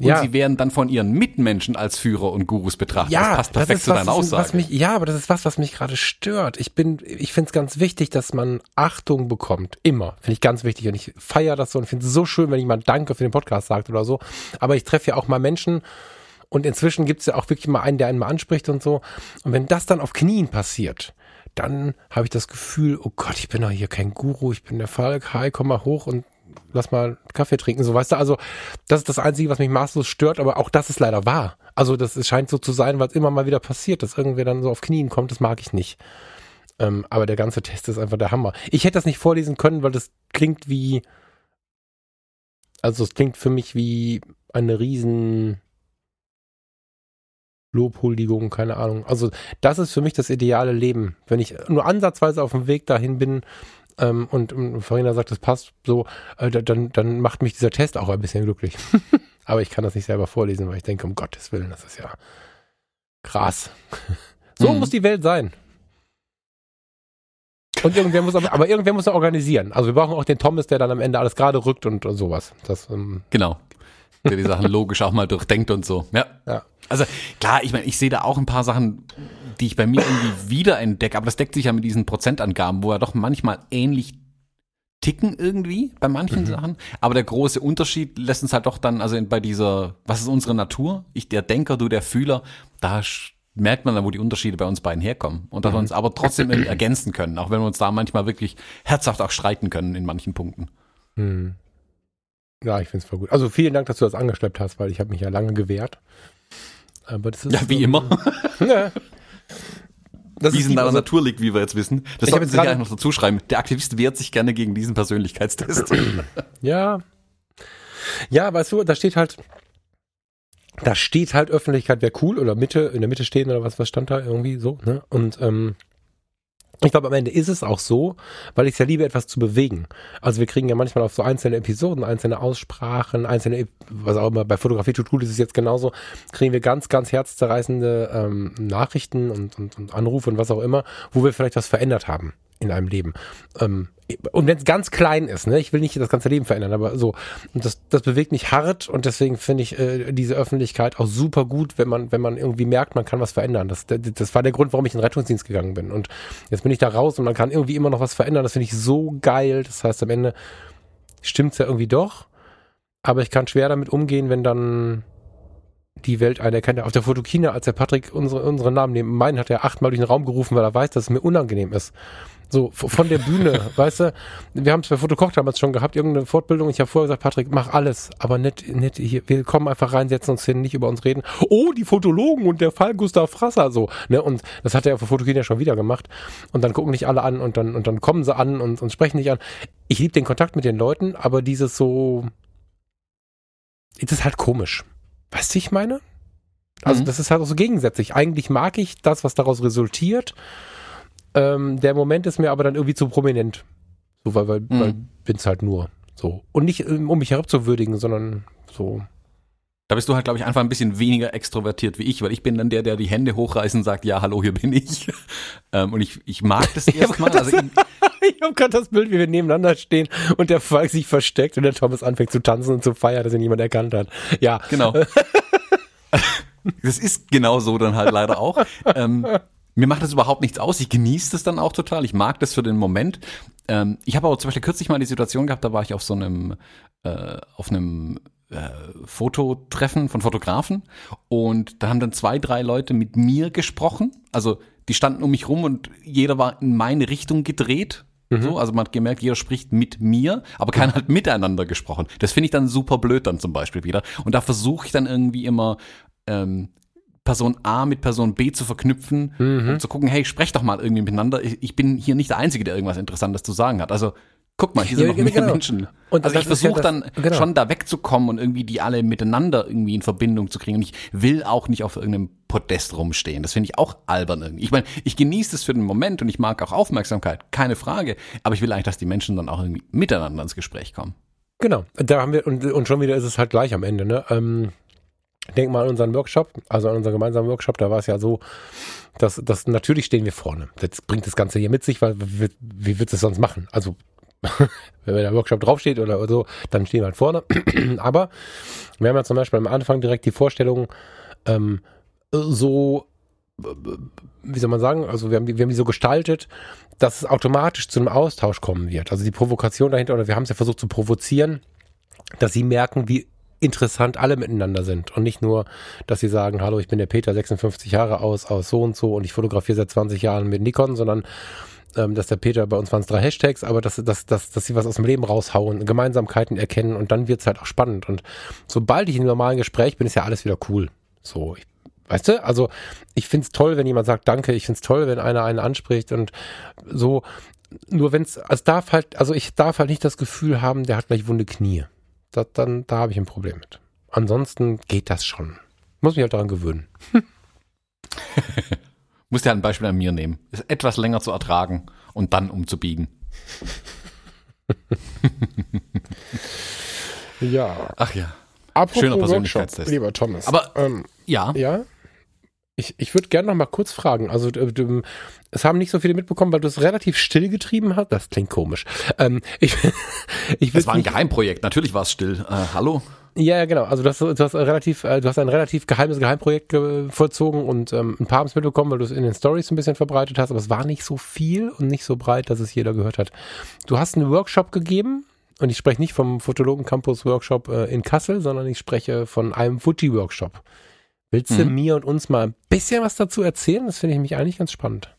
A: Und sie werden dann von ihren Mitmenschen als Führer und Gurus betrachtet.
B: Ja,
A: das passt perfekt
B: ist
A: zu
B: was,
A: deiner
B: das
A: Aussage.
B: Was mich, ja, aber das ist was, was mich gerade stört. Ich bin, ich finde es ganz wichtig, dass man Achtung bekommt. Immer. Finde ich ganz wichtig. Und ich feiere das so und finde es so schön, wenn jemand Danke für den Podcast sagt oder so. Aber ich treffe ja auch mal Menschen und inzwischen gibt es ja auch wirklich mal einen, der einen mal anspricht und so. Und wenn das dann auf Knien passiert, dann habe ich das Gefühl, oh Gott, ich bin doch hier kein Guru, ich bin der Falk, hi, komm mal hoch und lass mal Kaffee trinken, so weißt du, also das ist das Einzige, was mich maßlos stört, aber auch das ist leider wahr. Also das ist, scheint so zu sein, weil es immer mal wieder passiert, dass irgendwer dann so auf Knien kommt, das mag ich nicht. Ähm, aber der ganze Test ist einfach der Hammer. Ich hätte das nicht vorlesen können, weil das klingt wie, also es klingt für mich wie eine riesen Lobhuldigung, keine Ahnung. Also das ist für mich das ideale Leben. Wenn ich nur ansatzweise auf dem Weg dahin bin ähm, und, und Farina sagt, das passt so, äh, da- dann, dann macht mich dieser Test auch ein bisschen glücklich. Aber ich kann das nicht selber vorlesen, weil ich denke, um Gottes Willen, das ist ja krass. So
A: Mhm.
B: muss die Welt sein. Und irgendwer muss aber, aber irgendwer muss ja organisieren. Also wir brauchen auch den Thomas, der dann am Ende alles gerade rückt und, und sowas. Das, ähm,
A: Genau. Der die Sachen logisch auch mal durchdenkt und so. Ja.
B: ja.
A: Also klar, ich meine, ich sehe da auch ein paar Sachen, die ich bei mir irgendwie wiederentdecke, aber das deckt sich ja mit diesen Prozentangaben, wo er doch manchmal ähnlich ticken irgendwie bei manchen Sachen. Aber der große Unterschied lässt uns halt doch dann, also bei dieser, was ist unsere Natur? Ich der Denker, du der Fühler, da merkt man dann, wo die Unterschiede bei uns beiden herkommen. Und dass wir uns aber trotzdem irgendwie ergänzen können, auch wenn wir uns da manchmal wirklich herzhaft auch streiten können in manchen Punkten.
B: Hm. Ja, ich finde es voll gut. Also vielen Dank, dass du das angeschleppt hast, weil ich habe mich ja lange gewehrt. Aber das ist
A: Ja, wie
B: ähm,
A: immer.
B: Ja. Das die-
A: deiner
B: also-
A: Natur liegt, wie wir jetzt wissen. Das sollten Sie ja eigentlich noch dazu schreiben. Der Aktivist wehrt sich gerne gegen diesen Persönlichkeitstest.
B: Ja. Ja, weißt du, da steht halt, da steht halt Öffentlichkeit wäre cool oder Mitte, in der Mitte stehen oder was, was stand da irgendwie so, ne? Und ähm, ich glaube, am Ende ist es auch so, weil ich es ja liebe, etwas zu bewegen. Also wir kriegen ja manchmal auf so einzelne Episoden, einzelne Aussprachen, einzelne, was auch immer, bei Fotografie tut gut ist es jetzt genauso, kriegen wir ganz, ganz herzzerreißende ähm, Nachrichten und, und, und Anrufe und was auch immer, wo wir vielleicht was verändert haben in einem Leben. Ähm, und wenn es ganz klein ist, ne, ich will nicht das ganze Leben verändern, aber so, und das, das bewegt mich hart und deswegen finde ich äh, diese Öffentlichkeit auch super gut, wenn man, wenn man irgendwie merkt, man kann was verändern. Das, das, das war der Grund, warum ich in den Rettungsdienst gegangen bin. Und jetzt bin ich da raus und man kann irgendwie immer noch was verändern. Das finde ich so geil. Das heißt, am Ende stimmt's ja irgendwie doch, aber ich kann schwer damit umgehen, wenn dann die Welt eine erkennt. Auf der Fotokina, als der Patrick unsere, unseren Namen neben meinen hat er achtmal durch den Raum gerufen, weil er weiß, dass es mir unangenehm ist. So, von der Bühne, weißt du, wir haben es bei Fotokoch damals schon gehabt, irgendeine Fortbildung. Ich habe vorher gesagt, Patrick, mach alles, aber nicht, nicht hier, wir kommen einfach rein, setzen uns hin, nicht über uns reden. Oh, die Fotologen und der Fall Gustav Frasser, so, ne, und das hat er auf der Fotokina schon wieder gemacht. Und dann gucken nicht alle an und dann, und dann kommen sie an und, und sprechen nicht an. Ich liebe den Kontakt mit den Leuten, aber dieses so, das ist halt komisch. Weißt du, ich meine? Also
A: Mhm.
B: das ist halt auch so gegensätzlich. Eigentlich mag ich das, was daraus resultiert. Ähm, der Moment ist mir aber dann irgendwie zu prominent. So, weil, weil,
A: Mhm.
B: weil bin's halt nur. So. Und nicht, ähm, um mich herabzuwürdigen, sondern so.
A: Da bist du halt, glaube ich, einfach ein bisschen weniger extrovertiert wie ich, weil ich bin dann der, der die Hände hochreißt und sagt, ja, hallo, hier bin ich. ähm, und ich, ich mag das erstmal. Also ich,
B: Ich habe gerade das Bild, wie wir nebeneinander stehen und der Falk sich versteckt und der Thomas anfängt zu tanzen und zu feiern, dass ihn niemand erkannt hat. Ja,
A: genau. das ist genau so dann halt leider auch. Ähm, mir macht das überhaupt nichts aus. Ich genieße das dann auch total. Ich mag das für den Moment. Ähm, ich habe aber zum Beispiel kürzlich mal die Situation gehabt, da war ich auf so einem, äh, auf einem äh, Fototreffen von Fotografen und da haben dann zwei, drei Leute mit mir gesprochen. Also die standen um mich rum und jeder war in meine Richtung gedreht. So, also man hat gemerkt, jeder spricht mit mir, aber keiner hat miteinander gesprochen. Das finde ich dann super blöd dann zum Beispiel wieder. Und da versuche ich dann irgendwie immer ähm, Person A mit Person B zu verknüpfen und zu gucken, hey, sprech doch mal irgendwie miteinander. Ich, ich bin hier nicht der Einzige, der irgendwas Interessantes zu sagen hat. Also guck mal, hier sind
B: Ja,
A: noch mehr
B: genau.
A: Menschen.
B: Und
A: also ich
B: ja
A: versuche dann
B: genau.
A: schon da wegzukommen und irgendwie die alle miteinander irgendwie in Verbindung zu kriegen. Und ich will auch nicht auf irgendeinem Podest rumstehen. Das finde ich auch albern irgendwie. Ich meine, ich genieße das für den Moment und ich mag auch Aufmerksamkeit, keine Frage. Aber ich will eigentlich, dass die Menschen dann auch irgendwie miteinander ins Gespräch kommen.
B: Genau, da haben wir, und, und schon wieder ist es halt gleich am Ende, ne? Ähm, denk mal an unseren Workshop, also an unseren gemeinsamen Workshop, da war es ja so, dass, dass natürlich stehen wir vorne. Das bringt das Ganze hier mit sich, weil wie, du es sonst machen? Also, wenn der Workshop draufsteht oder so, dann stehen wir halt vorne. Aber wir haben ja zum Beispiel am Anfang direkt die Vorstellung, ähm, so, wie soll man sagen, also wir haben, wir haben die so gestaltet, dass es automatisch zu einem Austausch kommen wird. Also die Provokation dahinter, oder wir haben es ja versucht zu provozieren, dass sie merken, wie interessant alle miteinander sind und nicht nur, dass sie sagen, hallo, ich bin der Peter, 56 Jahre aus, aus so und so und ich fotografiere seit 20 Jahren mit Nikon, sondern ähm, dass der Peter, bei uns waren es drei Hashtags, aber dass, dass, dass, dass sie was aus dem Leben raushauen, Gemeinsamkeiten erkennen und dann wird's halt auch spannend. Und sobald ich in einem normalen Gespräch bin, ist ja alles wieder cool. So, ich, weißt du, also ich find's toll, wenn jemand sagt Danke, ich find's toll, wenn einer einen anspricht und so, nur wenn's, es darf halt, also ich darf halt nicht das Gefühl haben, der hat gleich wunde Knie. Das, dann, da habe ich ein Problem mit. Ansonsten geht das schon. Muss mich halt daran gewöhnen.
A: Musst ja ein Beispiel an mir nehmen. Ist etwas länger zu ertragen und dann umzubiegen.
B: Ja.
A: Ach ja.
B: Apropos
A: Schöner Persönlichkeitstest.
B: lieber Thomas.
A: Aber-
B: ähm,
A: Ja.
B: ja, ich, ich würde gerne noch mal kurz fragen. Also es haben nicht so viele mitbekommen, weil du es relativ still getrieben hast. Das klingt komisch. Ähm, ich ich würd
A: war ein Geheimprojekt. Natürlich war es still. Äh, hallo?
B: Ja, genau. Also du hast, du hast relativ, äh, du hast ein relativ geheimes Geheimprojekt vollzogen und ähm, ein paar haben es mitbekommen, weil du es in den Stories ein bisschen verbreitet hast, aber es war nicht so viel und nicht so breit, dass es jeder gehört hat. Du hast einen Workshop gegeben und ich spreche nicht vom Fotologen Campus Workshop äh, in Kassel, sondern ich spreche von einem Fuji Workshop. Willst du
A: Mhm.
B: mir und uns mal ein bisschen was dazu erzählen? Das finde ich mich eigentlich ganz spannend.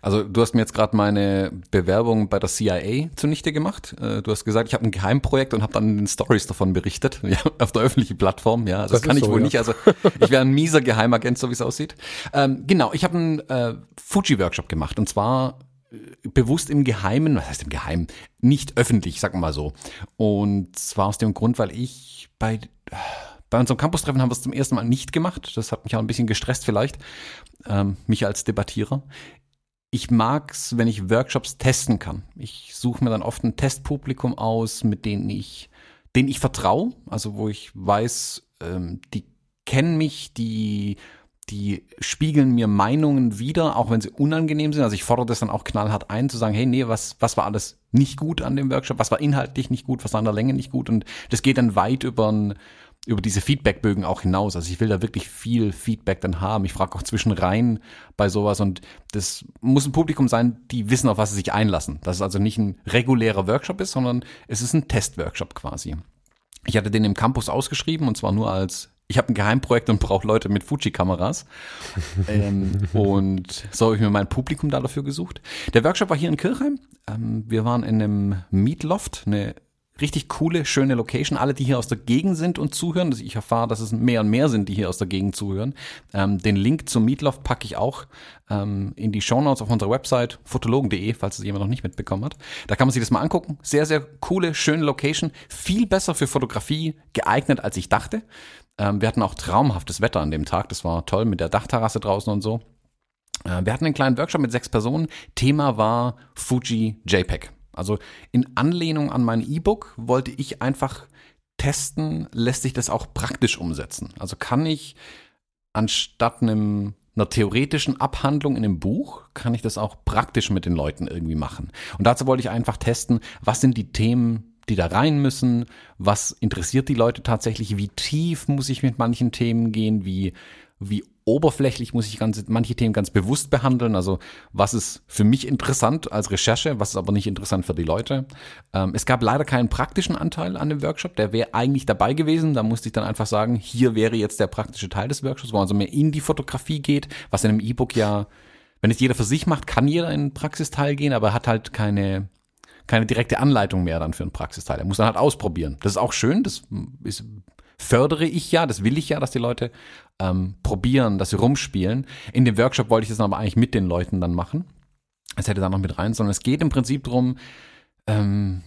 A: Also du hast mir jetzt gerade meine Bewerbung bei der CIA zunichte gemacht. Äh, Du hast gesagt, ich habe ein Geheimprojekt und habe dann in den Stories davon berichtet, ja, auf der öffentlichen Plattform. Ja, also das,
B: Das
A: kann ich
B: so,
A: wohl
B: ja.
A: nicht. Also ich wäre ein mieser Geheimagent, so wie es aussieht. Ähm, genau, ich habe einen äh, Fuji-Workshop gemacht und zwar äh, bewusst im Geheimen, was heißt im Geheimen, nicht öffentlich, sagen wir mal so. Und zwar aus dem Grund, weil ich bei bei unserem Campus-Treffen haben wir es zum ersten Mal nicht gemacht. Das hat mich auch ein bisschen gestresst vielleicht, ähm, mich als Debattierer ich mag's, wenn ich Workshops testen kann. Ich suche mir dann oft ein Testpublikum aus, mit denen ich, denen ich vertraue, also wo ich weiß, ähm, die kennen mich, die, die spiegeln mir Meinungen wieder, auch wenn sie unangenehm sind. Also ich fordere das dann auch knallhart ein, zu sagen, hey, nee, was, was war alles nicht gut an dem Workshop, was war inhaltlich nicht gut, was war an der Länge nicht gut. Und das geht dann weit über ein, über diese Feedbackbögen auch hinaus. Also ich will da wirklich viel Feedback dann haben. Ich frage auch zwischen rein bei sowas und das muss ein Publikum sein, die wissen, auf was sie sich einlassen. Dass es also nicht ein regulärer Workshop ist, sondern es ist ein Testworkshop quasi. Ich hatte den im Campus ausgeschrieben und zwar nur als ich habe ein Geheimprojekt und brauche Leute mit Fuji-Kameras. ähm, und so habe ich mir mein Publikum da dafür gesucht. Der Workshop war hier in Kirchheim. Ähm, wir waren in einem Meatloft, eine richtig coole, schöne Location. Alle, die hier aus der Gegend sind und zuhören, also ich erfahre, dass es mehr und mehr sind, die hier aus der Gegend zuhören. Ähm, den Link zum Meatloaf packe ich auch ähm, in die Shownotes auf unserer Website fotologen.de, falls es jemand noch nicht mitbekommen hat. Da kann man sich das mal angucken. Sehr, sehr coole, schöne Location. Viel besser für Fotografie geeignet, als ich dachte. Ähm, wir hatten auch traumhaftes Wetter an dem Tag. Das war toll mit der Dachterrasse draußen und so. Äh, wir hatten einen kleinen Workshop mit sechs Personen. Thema war Fuji JPEG. Also in Anlehnung an mein E-Book wollte ich einfach testen, lässt sich das auch praktisch umsetzen. Also kann ich anstatt einem, einer theoretischen Abhandlung in einem Buch, kann ich das auch praktisch mit den Leuten irgendwie machen. Und dazu wollte ich einfach testen, was sind die Themen, die da rein müssen, was interessiert die Leute tatsächlich, wie tief muss ich mit manchen Themen gehen, wie, wie oberflächlich muss ich ganz, manche Themen ganz bewusst behandeln. Also was ist für mich interessant als Recherche, was ist aber nicht interessant für die Leute. Ähm, es gab leider keinen praktischen Anteil an dem Workshop, der wäre eigentlich dabei gewesen. Da musste ich dann einfach sagen, hier wäre jetzt der praktische Teil des Workshops, wo man also mehr in die Fotografie geht, was in einem E-Book ja, wenn es jeder für sich macht, kann jeder in den Praxisteil gehen, aber er hat halt keine, keine direkte Anleitung mehr dann für einen Praxisteil. Er muss dann halt ausprobieren. Das ist auch schön, das ist fördere ich ja, das will ich ja, dass die Leute ähm, probieren, dass sie rumspielen. In dem Workshop wollte ich das aber eigentlich mit den Leuten dann machen. Es hätte da noch mit rein, sondern es geht im Prinzip darum, ähm,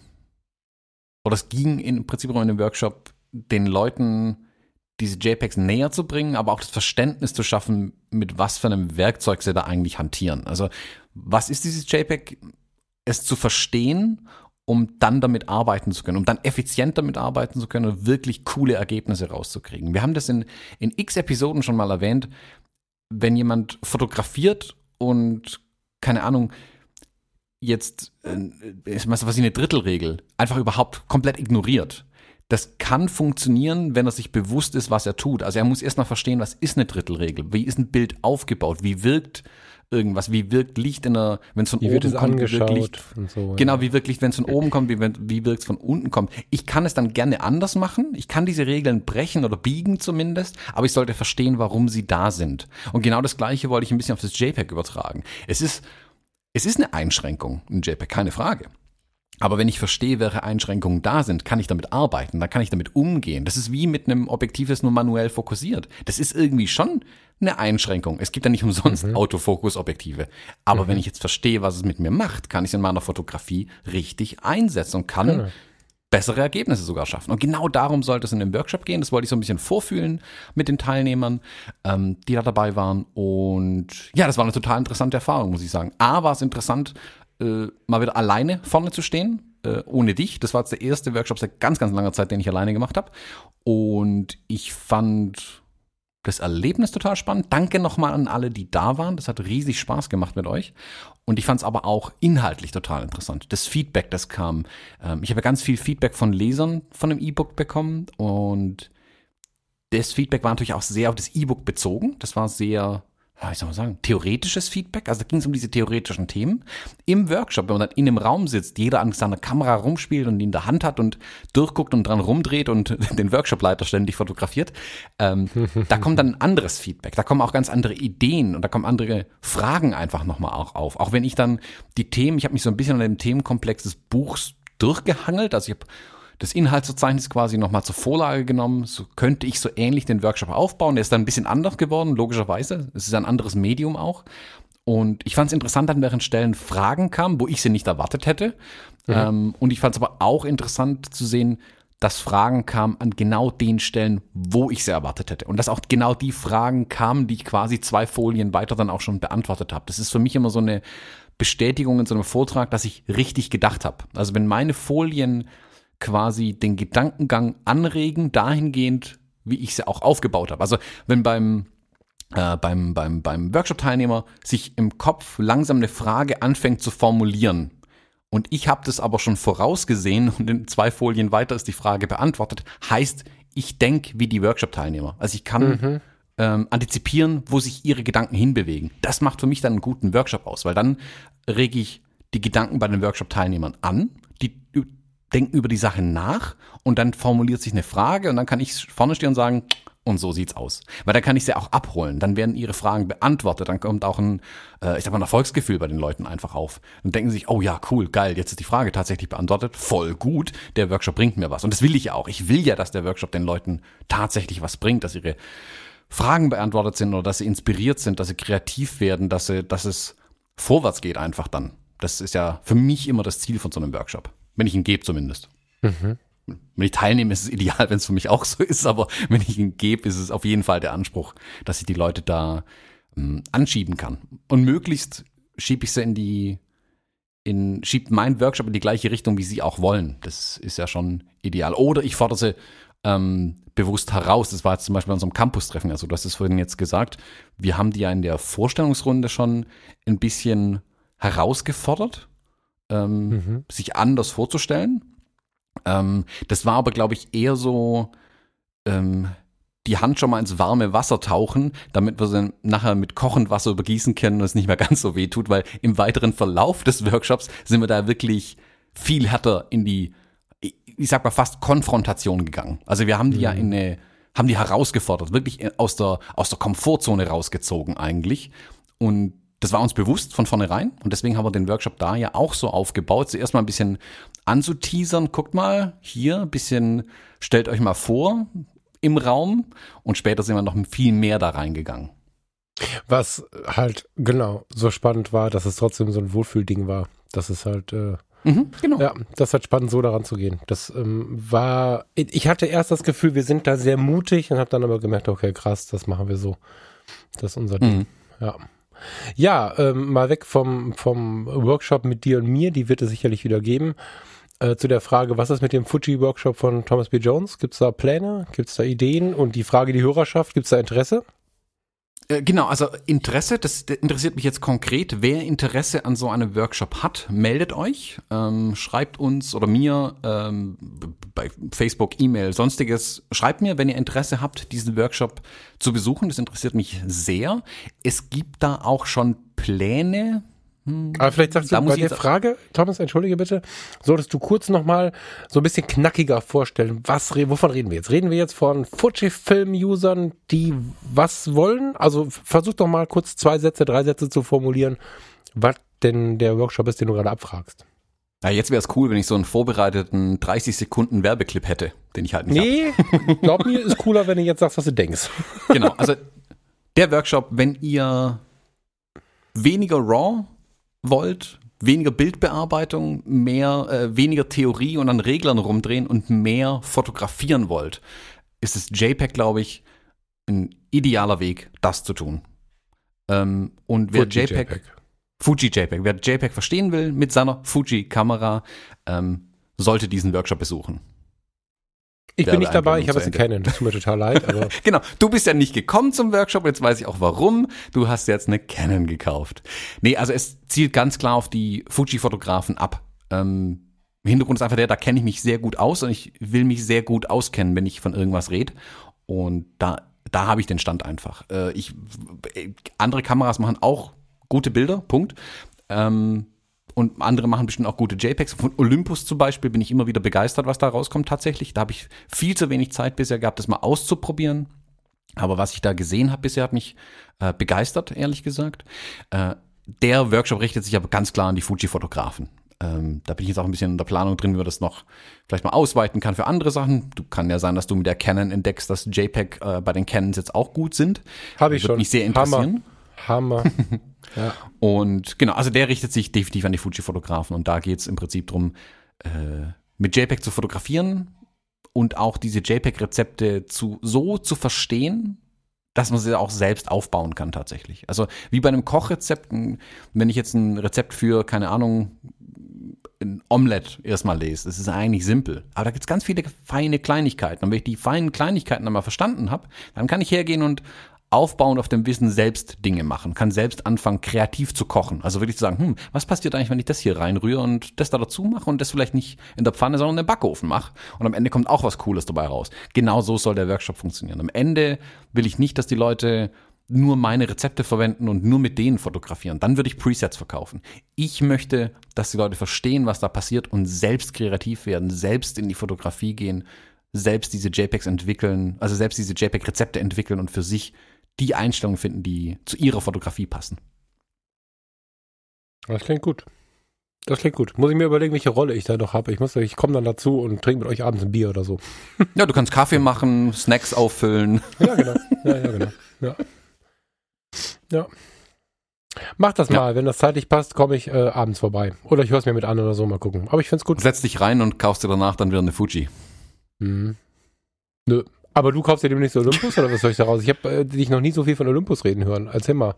A: oder es ging im Prinzip darum in dem Workshop, den Leuten diese JPEGs näher zu bringen, aber auch das Verständnis zu schaffen, mit was für einem Werkzeug sie da eigentlich hantieren. Also, was ist dieses JPEG? Es zu verstehen um dann damit arbeiten zu können, um dann effizient damit arbeiten zu können und wirklich coole Ergebnisse rauszukriegen. Wir haben das in, in x Episoden schon mal erwähnt, wenn jemand fotografiert und keine Ahnung, jetzt, äh, was ist eine Drittelregel, einfach überhaupt komplett ignoriert. Das kann funktionieren, wenn er sich bewusst ist, was er tut. Also er muss erstmal verstehen, was ist eine Drittelregel? Wie ist ein Bild aufgebaut? Wie wirkt irgendwas. Wie wirkt Licht in der, wenn es von
B: wie
A: oben kommt,
B: wie wirkt
A: Licht. So, genau, wie wirkt Licht, wenn es von oben kommt, wie, wie wirkt es von unten kommt. Ich kann es dann gerne anders machen. Ich kann diese Regeln brechen oder biegen zumindest, aber ich sollte verstehen, warum sie da sind. Und genau das Gleiche wollte ich ein bisschen auf das JPEG übertragen. Es ist, es ist eine Einschränkung, ein JPEG, keine Frage. Aber wenn ich verstehe, welche Einschränkungen da sind, kann ich damit arbeiten, dann kann ich damit umgehen. Das ist wie mit einem Objektiv, das nur manuell fokussiert. Das ist irgendwie schon eine Einschränkung. Es gibt ja nicht umsonst mhm. Autofokus-Objektive. Aber mhm. wenn ich jetzt verstehe, was es mit mir macht, kann ich es in meiner Fotografie richtig einsetzen und kann mhm. bessere Ergebnisse sogar schaffen. Und genau darum sollte es in dem Workshop gehen. Das wollte ich so ein bisschen vorfühlen mit den Teilnehmern, ähm, die da dabei waren. Und ja, das war eine total interessante Erfahrung, muss ich sagen. A, war es interessant, äh, mal wieder alleine vorne zu stehen, äh, ohne dich. Das war jetzt der erste Workshop seit ganz, ganz langer Zeit, den ich alleine gemacht habe. Und ich fand das Erlebnis total spannend. Danke nochmal an alle, die da waren. Das hat riesig Spaß gemacht mit euch. Und ich fand es aber auch inhaltlich total interessant. Das Feedback, das kam. Ähm, ich habe ganz viel Feedback von Lesern von dem E-Book bekommen und das Feedback war natürlich auch sehr auf das E-Book bezogen. Das war sehr ja, ich soll mal sagen, theoretisches Feedback. Also da ging es um diese theoretischen Themen. Im Workshop, wenn man dann in einem Raum sitzt, jeder an seiner Kamera rumspielt und die in der Hand hat und durchguckt und dran rumdreht und den Workshopleiter ständig fotografiert, ähm, da kommt dann ein anderes Feedback. Da kommen auch ganz andere Ideen und da kommen andere Fragen einfach nochmal auch auf. Auch wenn ich dann die Themen, ich habe mich so ein bisschen an dem Themenkomplex des Buchs durchgehangelt. Also ich habe das Inhaltsverzeichnis quasi nochmal zur Vorlage genommen. So könnte ich so ähnlich den Workshop aufbauen. Der ist dann ein bisschen anders geworden, logischerweise. Es ist ein anderes Medium auch. Und ich fand es interessant, an welchen Stellen Fragen kamen, wo ich sie nicht erwartet hätte. Mhm. Ähm, und ich fand es aber auch interessant zu sehen, dass Fragen kamen an genau den Stellen, wo ich sie erwartet hätte. Und dass auch genau die Fragen kamen, die ich quasi zwei Folien weiter dann auch schon beantwortet habe. Das ist für mich immer so eine Bestätigung in so einem Vortrag, dass ich richtig gedacht habe. Also wenn meine Folien quasi den Gedankengang anregen, dahingehend, wie ich sie auch aufgebaut habe. Also wenn beim äh, beim, beim, beim Workshop-Teilnehmer sich im Kopf langsam eine Frage anfängt zu formulieren. Und ich habe das aber schon vorausgesehen und in zwei Folien weiter ist die Frage beantwortet. Heißt, ich denke wie die Workshop-Teilnehmer. Also ich kann mhm. ähm, antizipieren, wo sich ihre Gedanken hinbewegen. Das macht für mich dann einen guten Workshop aus, weil dann rege ich die Gedanken bei den Workshop-Teilnehmern an. Die denken über die Sache nach und dann formuliert sich eine Frage und dann kann ich vorne stehen und sagen, und so sieht's aus. Weil dann kann ich sie auch abholen, dann werden ihre Fragen beantwortet, dann kommt auch ein, äh, ich sag mal, ein Erfolgsgefühl bei den Leuten einfach auf. Dann denken sie sich, oh ja, cool, geil, jetzt ist die Frage tatsächlich beantwortet, voll gut, der Workshop bringt mir was. Und das will ich ja auch. Ich will ja, dass der Workshop den Leuten tatsächlich was bringt, dass ihre Fragen beantwortet sind oder dass sie inspiriert sind, dass sie kreativ werden, dass, sie, dass es vorwärts geht einfach dann. Das ist ja für mich immer das Ziel von so einem Workshop. Wenn ich ihn gebe zumindest. Mhm wenn ich teilnehme, ist es ideal, wenn es für mich auch so ist, aber wenn ich ihn gebe, ist es auf jeden Fall der Anspruch, dass ich die Leute da ähm, anschieben kann. Und möglichst schiebe ich sie in die, in, schiebt mein Workshop in die gleiche Richtung, wie sie auch wollen. Das ist ja schon ideal. Oder ich fordere sie ähm, bewusst heraus. Das war jetzt zum Beispiel bei unserem Campus-Treffen. Also du hast es vorhin jetzt gesagt. Wir haben die ja in der Vorstellungsrunde schon ein bisschen herausgefordert, ähm, mhm. sich anders vorzustellen. Ähm, das war aber, glaube ich, eher so ähm, die Hand schon mal ins warme Wasser tauchen, damit wir sie nachher mit kochend Wasser übergießen können und es nicht mehr ganz so weh tut, weil im weiteren Verlauf des Workshops sind wir da wirklich viel härter in die, ich sag mal fast Konfrontation gegangen. Also wir haben die mhm. ja in eine, haben die herausgefordert, wirklich aus der, aus der Komfortzone rausgezogen eigentlich. Und das war uns bewusst von vornherein und deswegen haben wir den Workshop da ja auch so aufgebaut. Zuerst mal ein bisschen anzuteasern, guckt mal hier, ein bisschen, stellt euch mal vor im Raum und später sind wir noch viel mehr da reingegangen.
B: Was halt genau so spannend war, dass es trotzdem so ein Wohlfühlding war. Das ist halt, äh, mhm, genau. ja, das ist halt spannend, so daran zu gehen. Das ähm, war, ich hatte erst das Gefühl, wir sind da sehr mutig und habe dann aber gemerkt, okay, krass, das machen wir so. Das ist unser Ding. Mhm. Ja. Ja, ähm, mal weg vom, vom Workshop mit dir und mir, die wird es sicherlich wieder geben. Äh, zu der Frage, was ist mit dem Fuji-Workshop von Thomas B. Jones? Gibt es da Pläne? Gibt es da Ideen? Und die Frage, die Hörerschaft, gibt es da Interesse?
A: Äh, genau, also Interesse, das interessiert mich jetzt konkret. Wer Interesse an so einem Workshop hat, meldet euch, ähm, schreibt uns oder mir ähm, bei Facebook, E-Mail, sonstiges. Schreibt mir, wenn ihr Interesse habt, diesen Workshop zu besuchen. Das interessiert mich sehr. Es gibt da auch schon Pläne
B: hm. Aber vielleicht sagst du bei der Frage, Thomas, entschuldige bitte, solltest du kurz nochmal so ein bisschen knackiger vorstellen, was, wovon reden wir jetzt? Reden wir jetzt von Fujifilm-Usern, die was wollen? Also versuch doch mal kurz zwei Sätze, drei Sätze zu formulieren, was denn der Workshop ist, den du gerade abfragst.
A: Ja, jetzt wäre es cool, wenn ich so einen vorbereiteten 30 Sekunden Werbeclip hätte, den ich halt nicht
B: Nee, hab. glaub mir, ist cooler, wenn du jetzt sagst, was du denkst.
A: Genau, also der Workshop, wenn ihr weniger RAW wollt, weniger Bildbearbeitung, mehr, äh, weniger Theorie und an Reglern rumdrehen und mehr fotografieren wollt, ist es JPEG, glaube ich, ein idealer Weg, das zu tun. Ähm, und wer Fuji JPEG, JPEG, Fuji JPEG, wer JPEG verstehen will mit seiner Fuji-Kamera, ähm, sollte diesen Workshop besuchen.
B: Ich bin nicht dabei, ich habe jetzt eine Canon, das tut mir total leid. Aber
A: genau, du bist ja nicht gekommen zum Workshop, jetzt weiß ich auch warum. Du hast jetzt eine Canon gekauft. Nee, also es zielt ganz klar auf die Fuji-Fotografen ab. Ähm, Hintergrund ist einfach der, da kenne ich mich sehr gut aus und ich will mich sehr gut auskennen, wenn ich von irgendwas rede. Und da, da habe ich den Stand einfach. Äh, ich, andere Kameras machen auch gute Bilder, Punkt. Ähm, und andere machen bestimmt auch gute JPEGs. Von Olympus zum Beispiel bin ich immer wieder begeistert, was da rauskommt tatsächlich. Da habe ich viel zu wenig Zeit bisher gehabt, das mal auszuprobieren. Aber was ich da gesehen habe bisher, hat mich äh, begeistert, ehrlich gesagt. Äh, der Workshop richtet sich aber ganz klar an die Fuji-Fotografen. Ähm, da bin ich jetzt auch ein bisschen in der Planung drin, wie man das noch vielleicht mal ausweiten kann für andere Sachen. Du kann ja sein, dass du mit der Canon entdeckst, dass JPEG äh, bei den Canons jetzt auch gut sind.
B: Habe ich Würde schon.
A: mich sehr interessieren.
B: Hammer. Hammer.
A: Ja. Und genau, also der richtet sich definitiv an die Fuji-Fotografen und da geht es im Prinzip darum, äh, mit JPEG zu fotografieren und auch diese JPEG-Rezepte zu, so zu verstehen, dass man sie auch selbst aufbauen kann tatsächlich. Also wie bei einem Kochrezept, wenn ich jetzt ein Rezept für, keine Ahnung, ein Omelette erstmal lese, das ist eigentlich simpel. Aber da gibt es ganz viele feine Kleinigkeiten. Und wenn ich die feinen Kleinigkeiten einmal verstanden habe, dann kann ich hergehen und aufbauend auf dem Wissen selbst Dinge machen, kann selbst anfangen, kreativ zu kochen. Also wirklich zu sagen, hm, was passiert eigentlich, wenn ich das hier reinrühre und das da dazu mache und das vielleicht nicht in der Pfanne, sondern im Backofen mache. Und am Ende kommt auch was Cooles dabei raus. Genau so soll der Workshop funktionieren. Am Ende will ich nicht, dass die Leute nur meine Rezepte verwenden und nur mit denen fotografieren. Dann würde ich Presets verkaufen. Ich möchte, dass die Leute verstehen, was da passiert und selbst kreativ werden, selbst in die Fotografie gehen, selbst diese JPEGs entwickeln, also selbst diese JPEG-Rezepte entwickeln und für sich die Einstellungen finden, die zu ihrer Fotografie passen.
B: Das klingt gut. Das klingt gut. Muss ich mir überlegen, welche Rolle ich da noch habe. Ich muss, ich komme dann dazu und trinke mit euch abends ein Bier oder so.
A: Ja, du kannst Kaffee machen, Snacks auffüllen.
B: Ja, genau. Ja, ja, genau. Ja. ja. Mach das ja. mal. Wenn das zeitlich passt, komme ich äh, abends vorbei. Oder ich höre es mir mit an oder so mal gucken. Aber ich finde es gut.
A: Setz dich rein und kaufst dir danach dann wieder eine Fuji.
B: Mhm. Nö. Aber du kaufst dir demnächst Olympus oder was soll ich daraus? Ich habe äh, dich noch nie so viel von Olympus reden hören. Erzähl mal.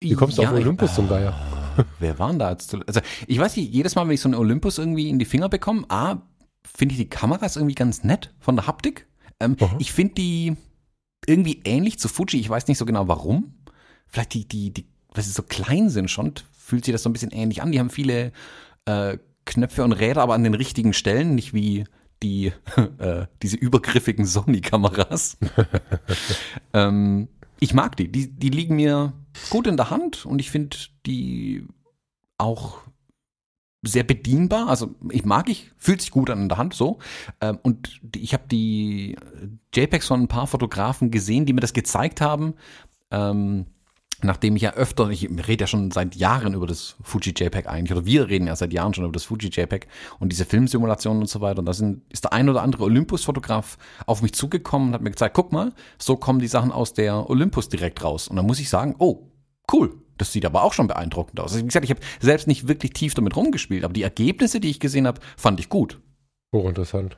B: Wie kommst du ja, auf Olympus ich, zum Geier?
A: Wer waren da jetzt? Also, ich weiß nicht, jedes Mal, wenn ich so einen Olympus irgendwie in die Finger bekomme, A, finde ich die Kameras irgendwie ganz nett von der Haptik. Ähm, ich finde die irgendwie ähnlich zu Fuji. Ich weiß nicht so genau warum. Vielleicht die, die, die, weil sie so klein sind schon, fühlt sich das so ein bisschen ähnlich an. Die haben viele äh, Knöpfe und Räder, aber an den richtigen Stellen, nicht wie die, äh, diese übergriffigen Sony-Kameras. ähm, ich mag die. die. Die liegen mir gut in der Hand und ich finde die auch sehr bedienbar. Also ich mag ich, fühlt sich gut an in der Hand so. Ähm, und ich habe die JPEGs von ein paar Fotografen gesehen, die mir das gezeigt haben. Ähm, nachdem ich ja öfter, ich rede ja schon seit Jahren über das Fuji JPEG eigentlich, oder wir reden ja seit Jahren schon über das Fuji JPEG und diese Filmsimulationen und so weiter. Und da sind, ist der ein oder andere Olympus-Fotograf auf mich zugekommen und hat mir gezeigt, guck mal, so kommen die Sachen aus der Olympus direkt raus. Und dann muss ich sagen, oh, cool. Das sieht aber auch schon beeindruckend aus. Also wie gesagt, ich habe selbst nicht wirklich tief damit rumgespielt, aber die Ergebnisse, die ich gesehen habe, fand ich gut.
B: Oh, interessant.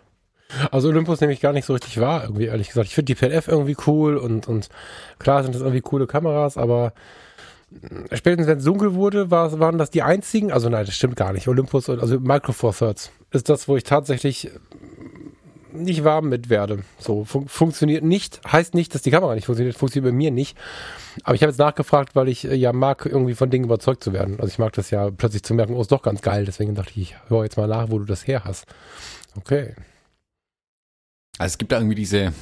B: Also Olympus nehme ich gar nicht so richtig wahr, irgendwie ehrlich gesagt. Ich finde die PLF irgendwie cool und, und klar sind das irgendwie coole Kameras, aber spätestens wenn es dunkel wurde, war, waren das die einzigen, also nein, das stimmt gar nicht. Olympus, also Micro Four Thirds ist das, wo ich tatsächlich nicht warm mit werde. So fun funktioniert nicht, heißt nicht, dass die Kamera nicht funktioniert, funktioniert bei mir nicht. Aber ich habe jetzt nachgefragt, weil ich äh, ja mag, irgendwie von Dingen überzeugt zu werden. Also ich mag das ja plötzlich zu merken, oh, ist doch ganz geil. Deswegen dachte ich, ich höre jetzt mal nach, wo du das her hast. Okay.
A: Also es gibt da irgendwie diese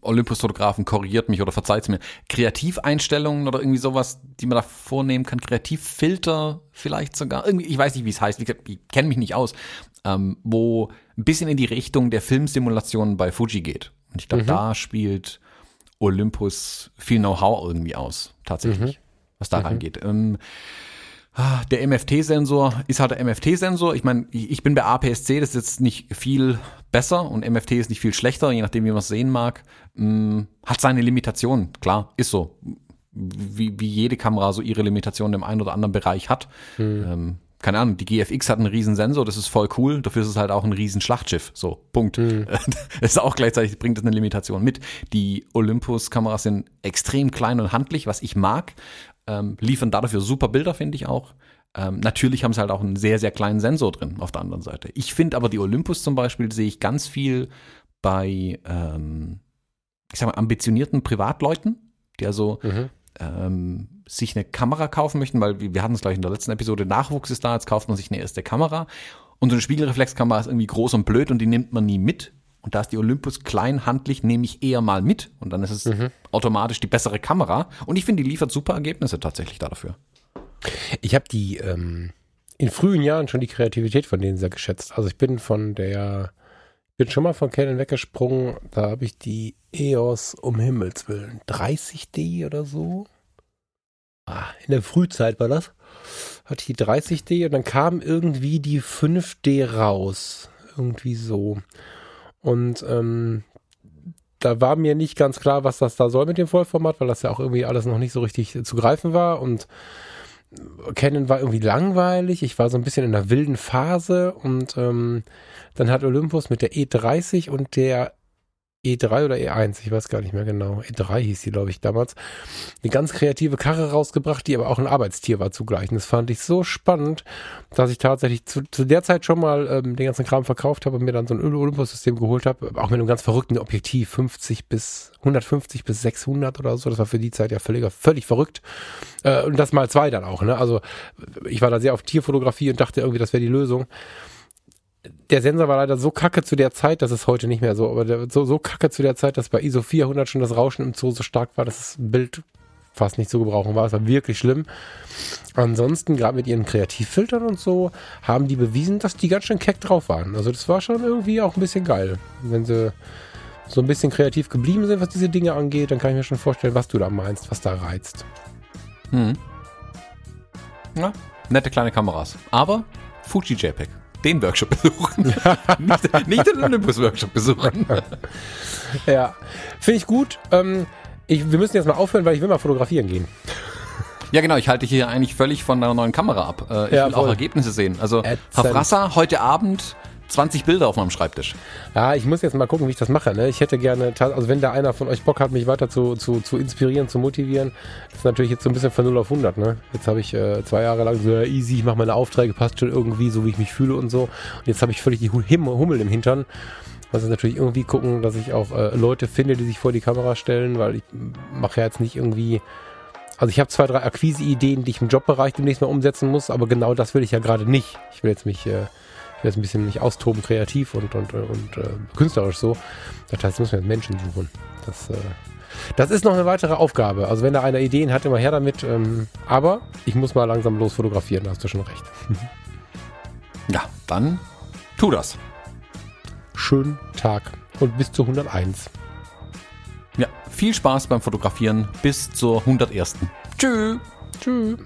A: Olympus-Fotografen, korrigiert mich oder verzeiht mir, Kreativeinstellungen oder irgendwie sowas, die man da vornehmen kann, Kreativfilter vielleicht sogar, irgendwie, ich weiß nicht, wie es heißt, ich, ich kenne mich nicht aus, ähm, wo ein bisschen in die Richtung der Filmsimulationen bei Fuji geht. Und ich glaube, mhm. da spielt Olympus viel Know-how irgendwie aus, tatsächlich, mhm. was da mhm. reingeht. Ähm, der MFT-Sensor ist halt der MFT-Sensor. Ich meine, ich bin bei APS-C, das ist jetzt nicht viel besser und MFT ist nicht viel schlechter, je nachdem, wie man es sehen mag. Hm, hat seine Limitationen, klar, ist so. Wie, wie jede Kamera so ihre Limitationen im einen oder anderen Bereich hat. Hm. Ähm, keine Ahnung, die GFX hat einen riesen Sensor, das ist voll cool, dafür ist es halt auch ein riesen Schlachtschiff. So, Punkt. Mhm. Das ist auch gleichzeitig, bringt es eine Limitation mit. Die Olympus-Kameras sind extrem klein und handlich, was ich mag ähm, liefern dafür super Bilder, finde ich auch. Ähm, natürlich haben sie halt auch einen sehr, sehr kleinen Sensor drin auf der anderen Seite. Ich finde aber die Olympus zum Beispiel sehe ich ganz viel bei, ähm, ich sag mal, ambitionierten Privatleuten, die also mhm. ähm, sich eine Kamera kaufen möchten, weil wir hatten es gleich in der letzten Episode, Nachwuchs ist da, jetzt kauft man sich eine erste Kamera und so eine Spiegelreflexkamera ist irgendwie groß und blöd und die nimmt man nie mit. Und da ist die Olympus kleinhandlich, nehme ich eher mal mit. Und dann ist es mhm. automatisch die bessere Kamera. Und ich finde, die liefert super Ergebnisse tatsächlich dafür.
B: Ich habe die ähm, in frühen Jahren schon die Kreativität von denen sehr geschätzt. Also ich bin von der, bin schon mal von Canon weggesprungen. Da habe ich die EOS um Himmels Willen 30D oder so. Ah, in der Frühzeit war das. Hatte ich die 30D und dann kam irgendwie die 5D raus. Irgendwie so. Und ähm, da war mir nicht ganz klar, was das da soll mit dem Vollformat, weil das ja auch irgendwie alles noch nicht so richtig zu greifen war. Und Canon war irgendwie langweilig. Ich war so ein bisschen in einer wilden Phase und ähm, dann hat Olympus mit der E30 und der E3 oder E1, ich weiß gar nicht mehr genau. E3 hieß die, glaube ich, damals. Eine ganz kreative Karre rausgebracht, die aber auch ein Arbeitstier war zugleich. Und das fand ich so spannend, dass ich tatsächlich zu, zu der Zeit schon mal ähm, den ganzen Kram verkauft habe und mir dann so ein Olympus-System geholt habe. Auch mit einem ganz verrückten Objektiv, 50 bis 150 bis 600 oder so. Das war für die Zeit ja völlig, völlig verrückt. Äh, und das mal zwei dann auch. Ne? Also ich war da sehr auf Tierfotografie und dachte irgendwie, das wäre die Lösung der Sensor war leider so kacke zu der Zeit, das ist heute nicht mehr so, aber der, so, so kacke zu der Zeit, dass bei ISO 400 schon das Rauschen im Zoo so stark war, dass das Bild fast nicht zu gebrauchen war. Es war wirklich schlimm. Ansonsten, gerade mit ihren Kreativfiltern und so, haben die bewiesen, dass die ganz schön keck drauf waren. Also das war schon irgendwie auch ein bisschen geil. Wenn sie so ein bisschen kreativ geblieben sind, was diese Dinge angeht, dann kann ich mir schon vorstellen, was du da meinst, was da reizt.
A: Hm. Ja, nette kleine Kameras. Aber Fuji JPEG. Den Workshop besuchen. nicht, nicht den Olympus-Workshop besuchen.
B: ja, finde ich gut. Ähm, ich, wir müssen jetzt mal aufhören, weil ich will mal fotografieren gehen.
A: Ja, genau. Ich halte hier eigentlich völlig von deiner neuen Kamera ab. Äh, ich
B: Ja,
A: will
B: voll.
A: auch Ergebnisse sehen. Also,
B: Ätzend.
A: Herr Frasser, heute Abend 20 Bilder auf meinem Schreibtisch.
B: Ja, ich muss jetzt mal gucken, wie ich das mache. Ne? Ich hätte gerne, also wenn da einer von euch Bock hat, mich weiter zu, zu, zu inspirieren, zu motivieren, ist natürlich jetzt so ein bisschen von 0 auf 100. Ne? Jetzt habe ich äh, zwei Jahre lang so ja, easy, ich mache meine Aufträge, passt schon irgendwie, so wie ich mich fühle und so. Und jetzt habe ich völlig die Hummel im Hintern. Also natürlich irgendwie gucken, dass ich auch äh, Leute finde, die sich vor die Kamera stellen, weil ich mache ja jetzt nicht irgendwie. Also ich habe zwei, drei Akquise-Ideen, die ich im Jobbereich demnächst mal umsetzen muss, aber genau das will ich ja gerade nicht. Ich will jetzt mich, äh, ich will jetzt ein bisschen mich austoben, kreativ und, und, und äh, künstlerisch so. Das heißt, müssen wir jetzt Menschen suchen. Das, äh, das ist noch eine weitere Aufgabe. Also wenn da einer Ideen hat, immer her damit. Ähm, aber ich muss mal langsam los fotografieren, da hast du schon recht.
A: Ja, dann tu das.
B: Schönen Tag und bis zu 101.
A: Ja, viel Spaß beim Fotografieren bis zur 101. Tschüss.
B: Tschüss.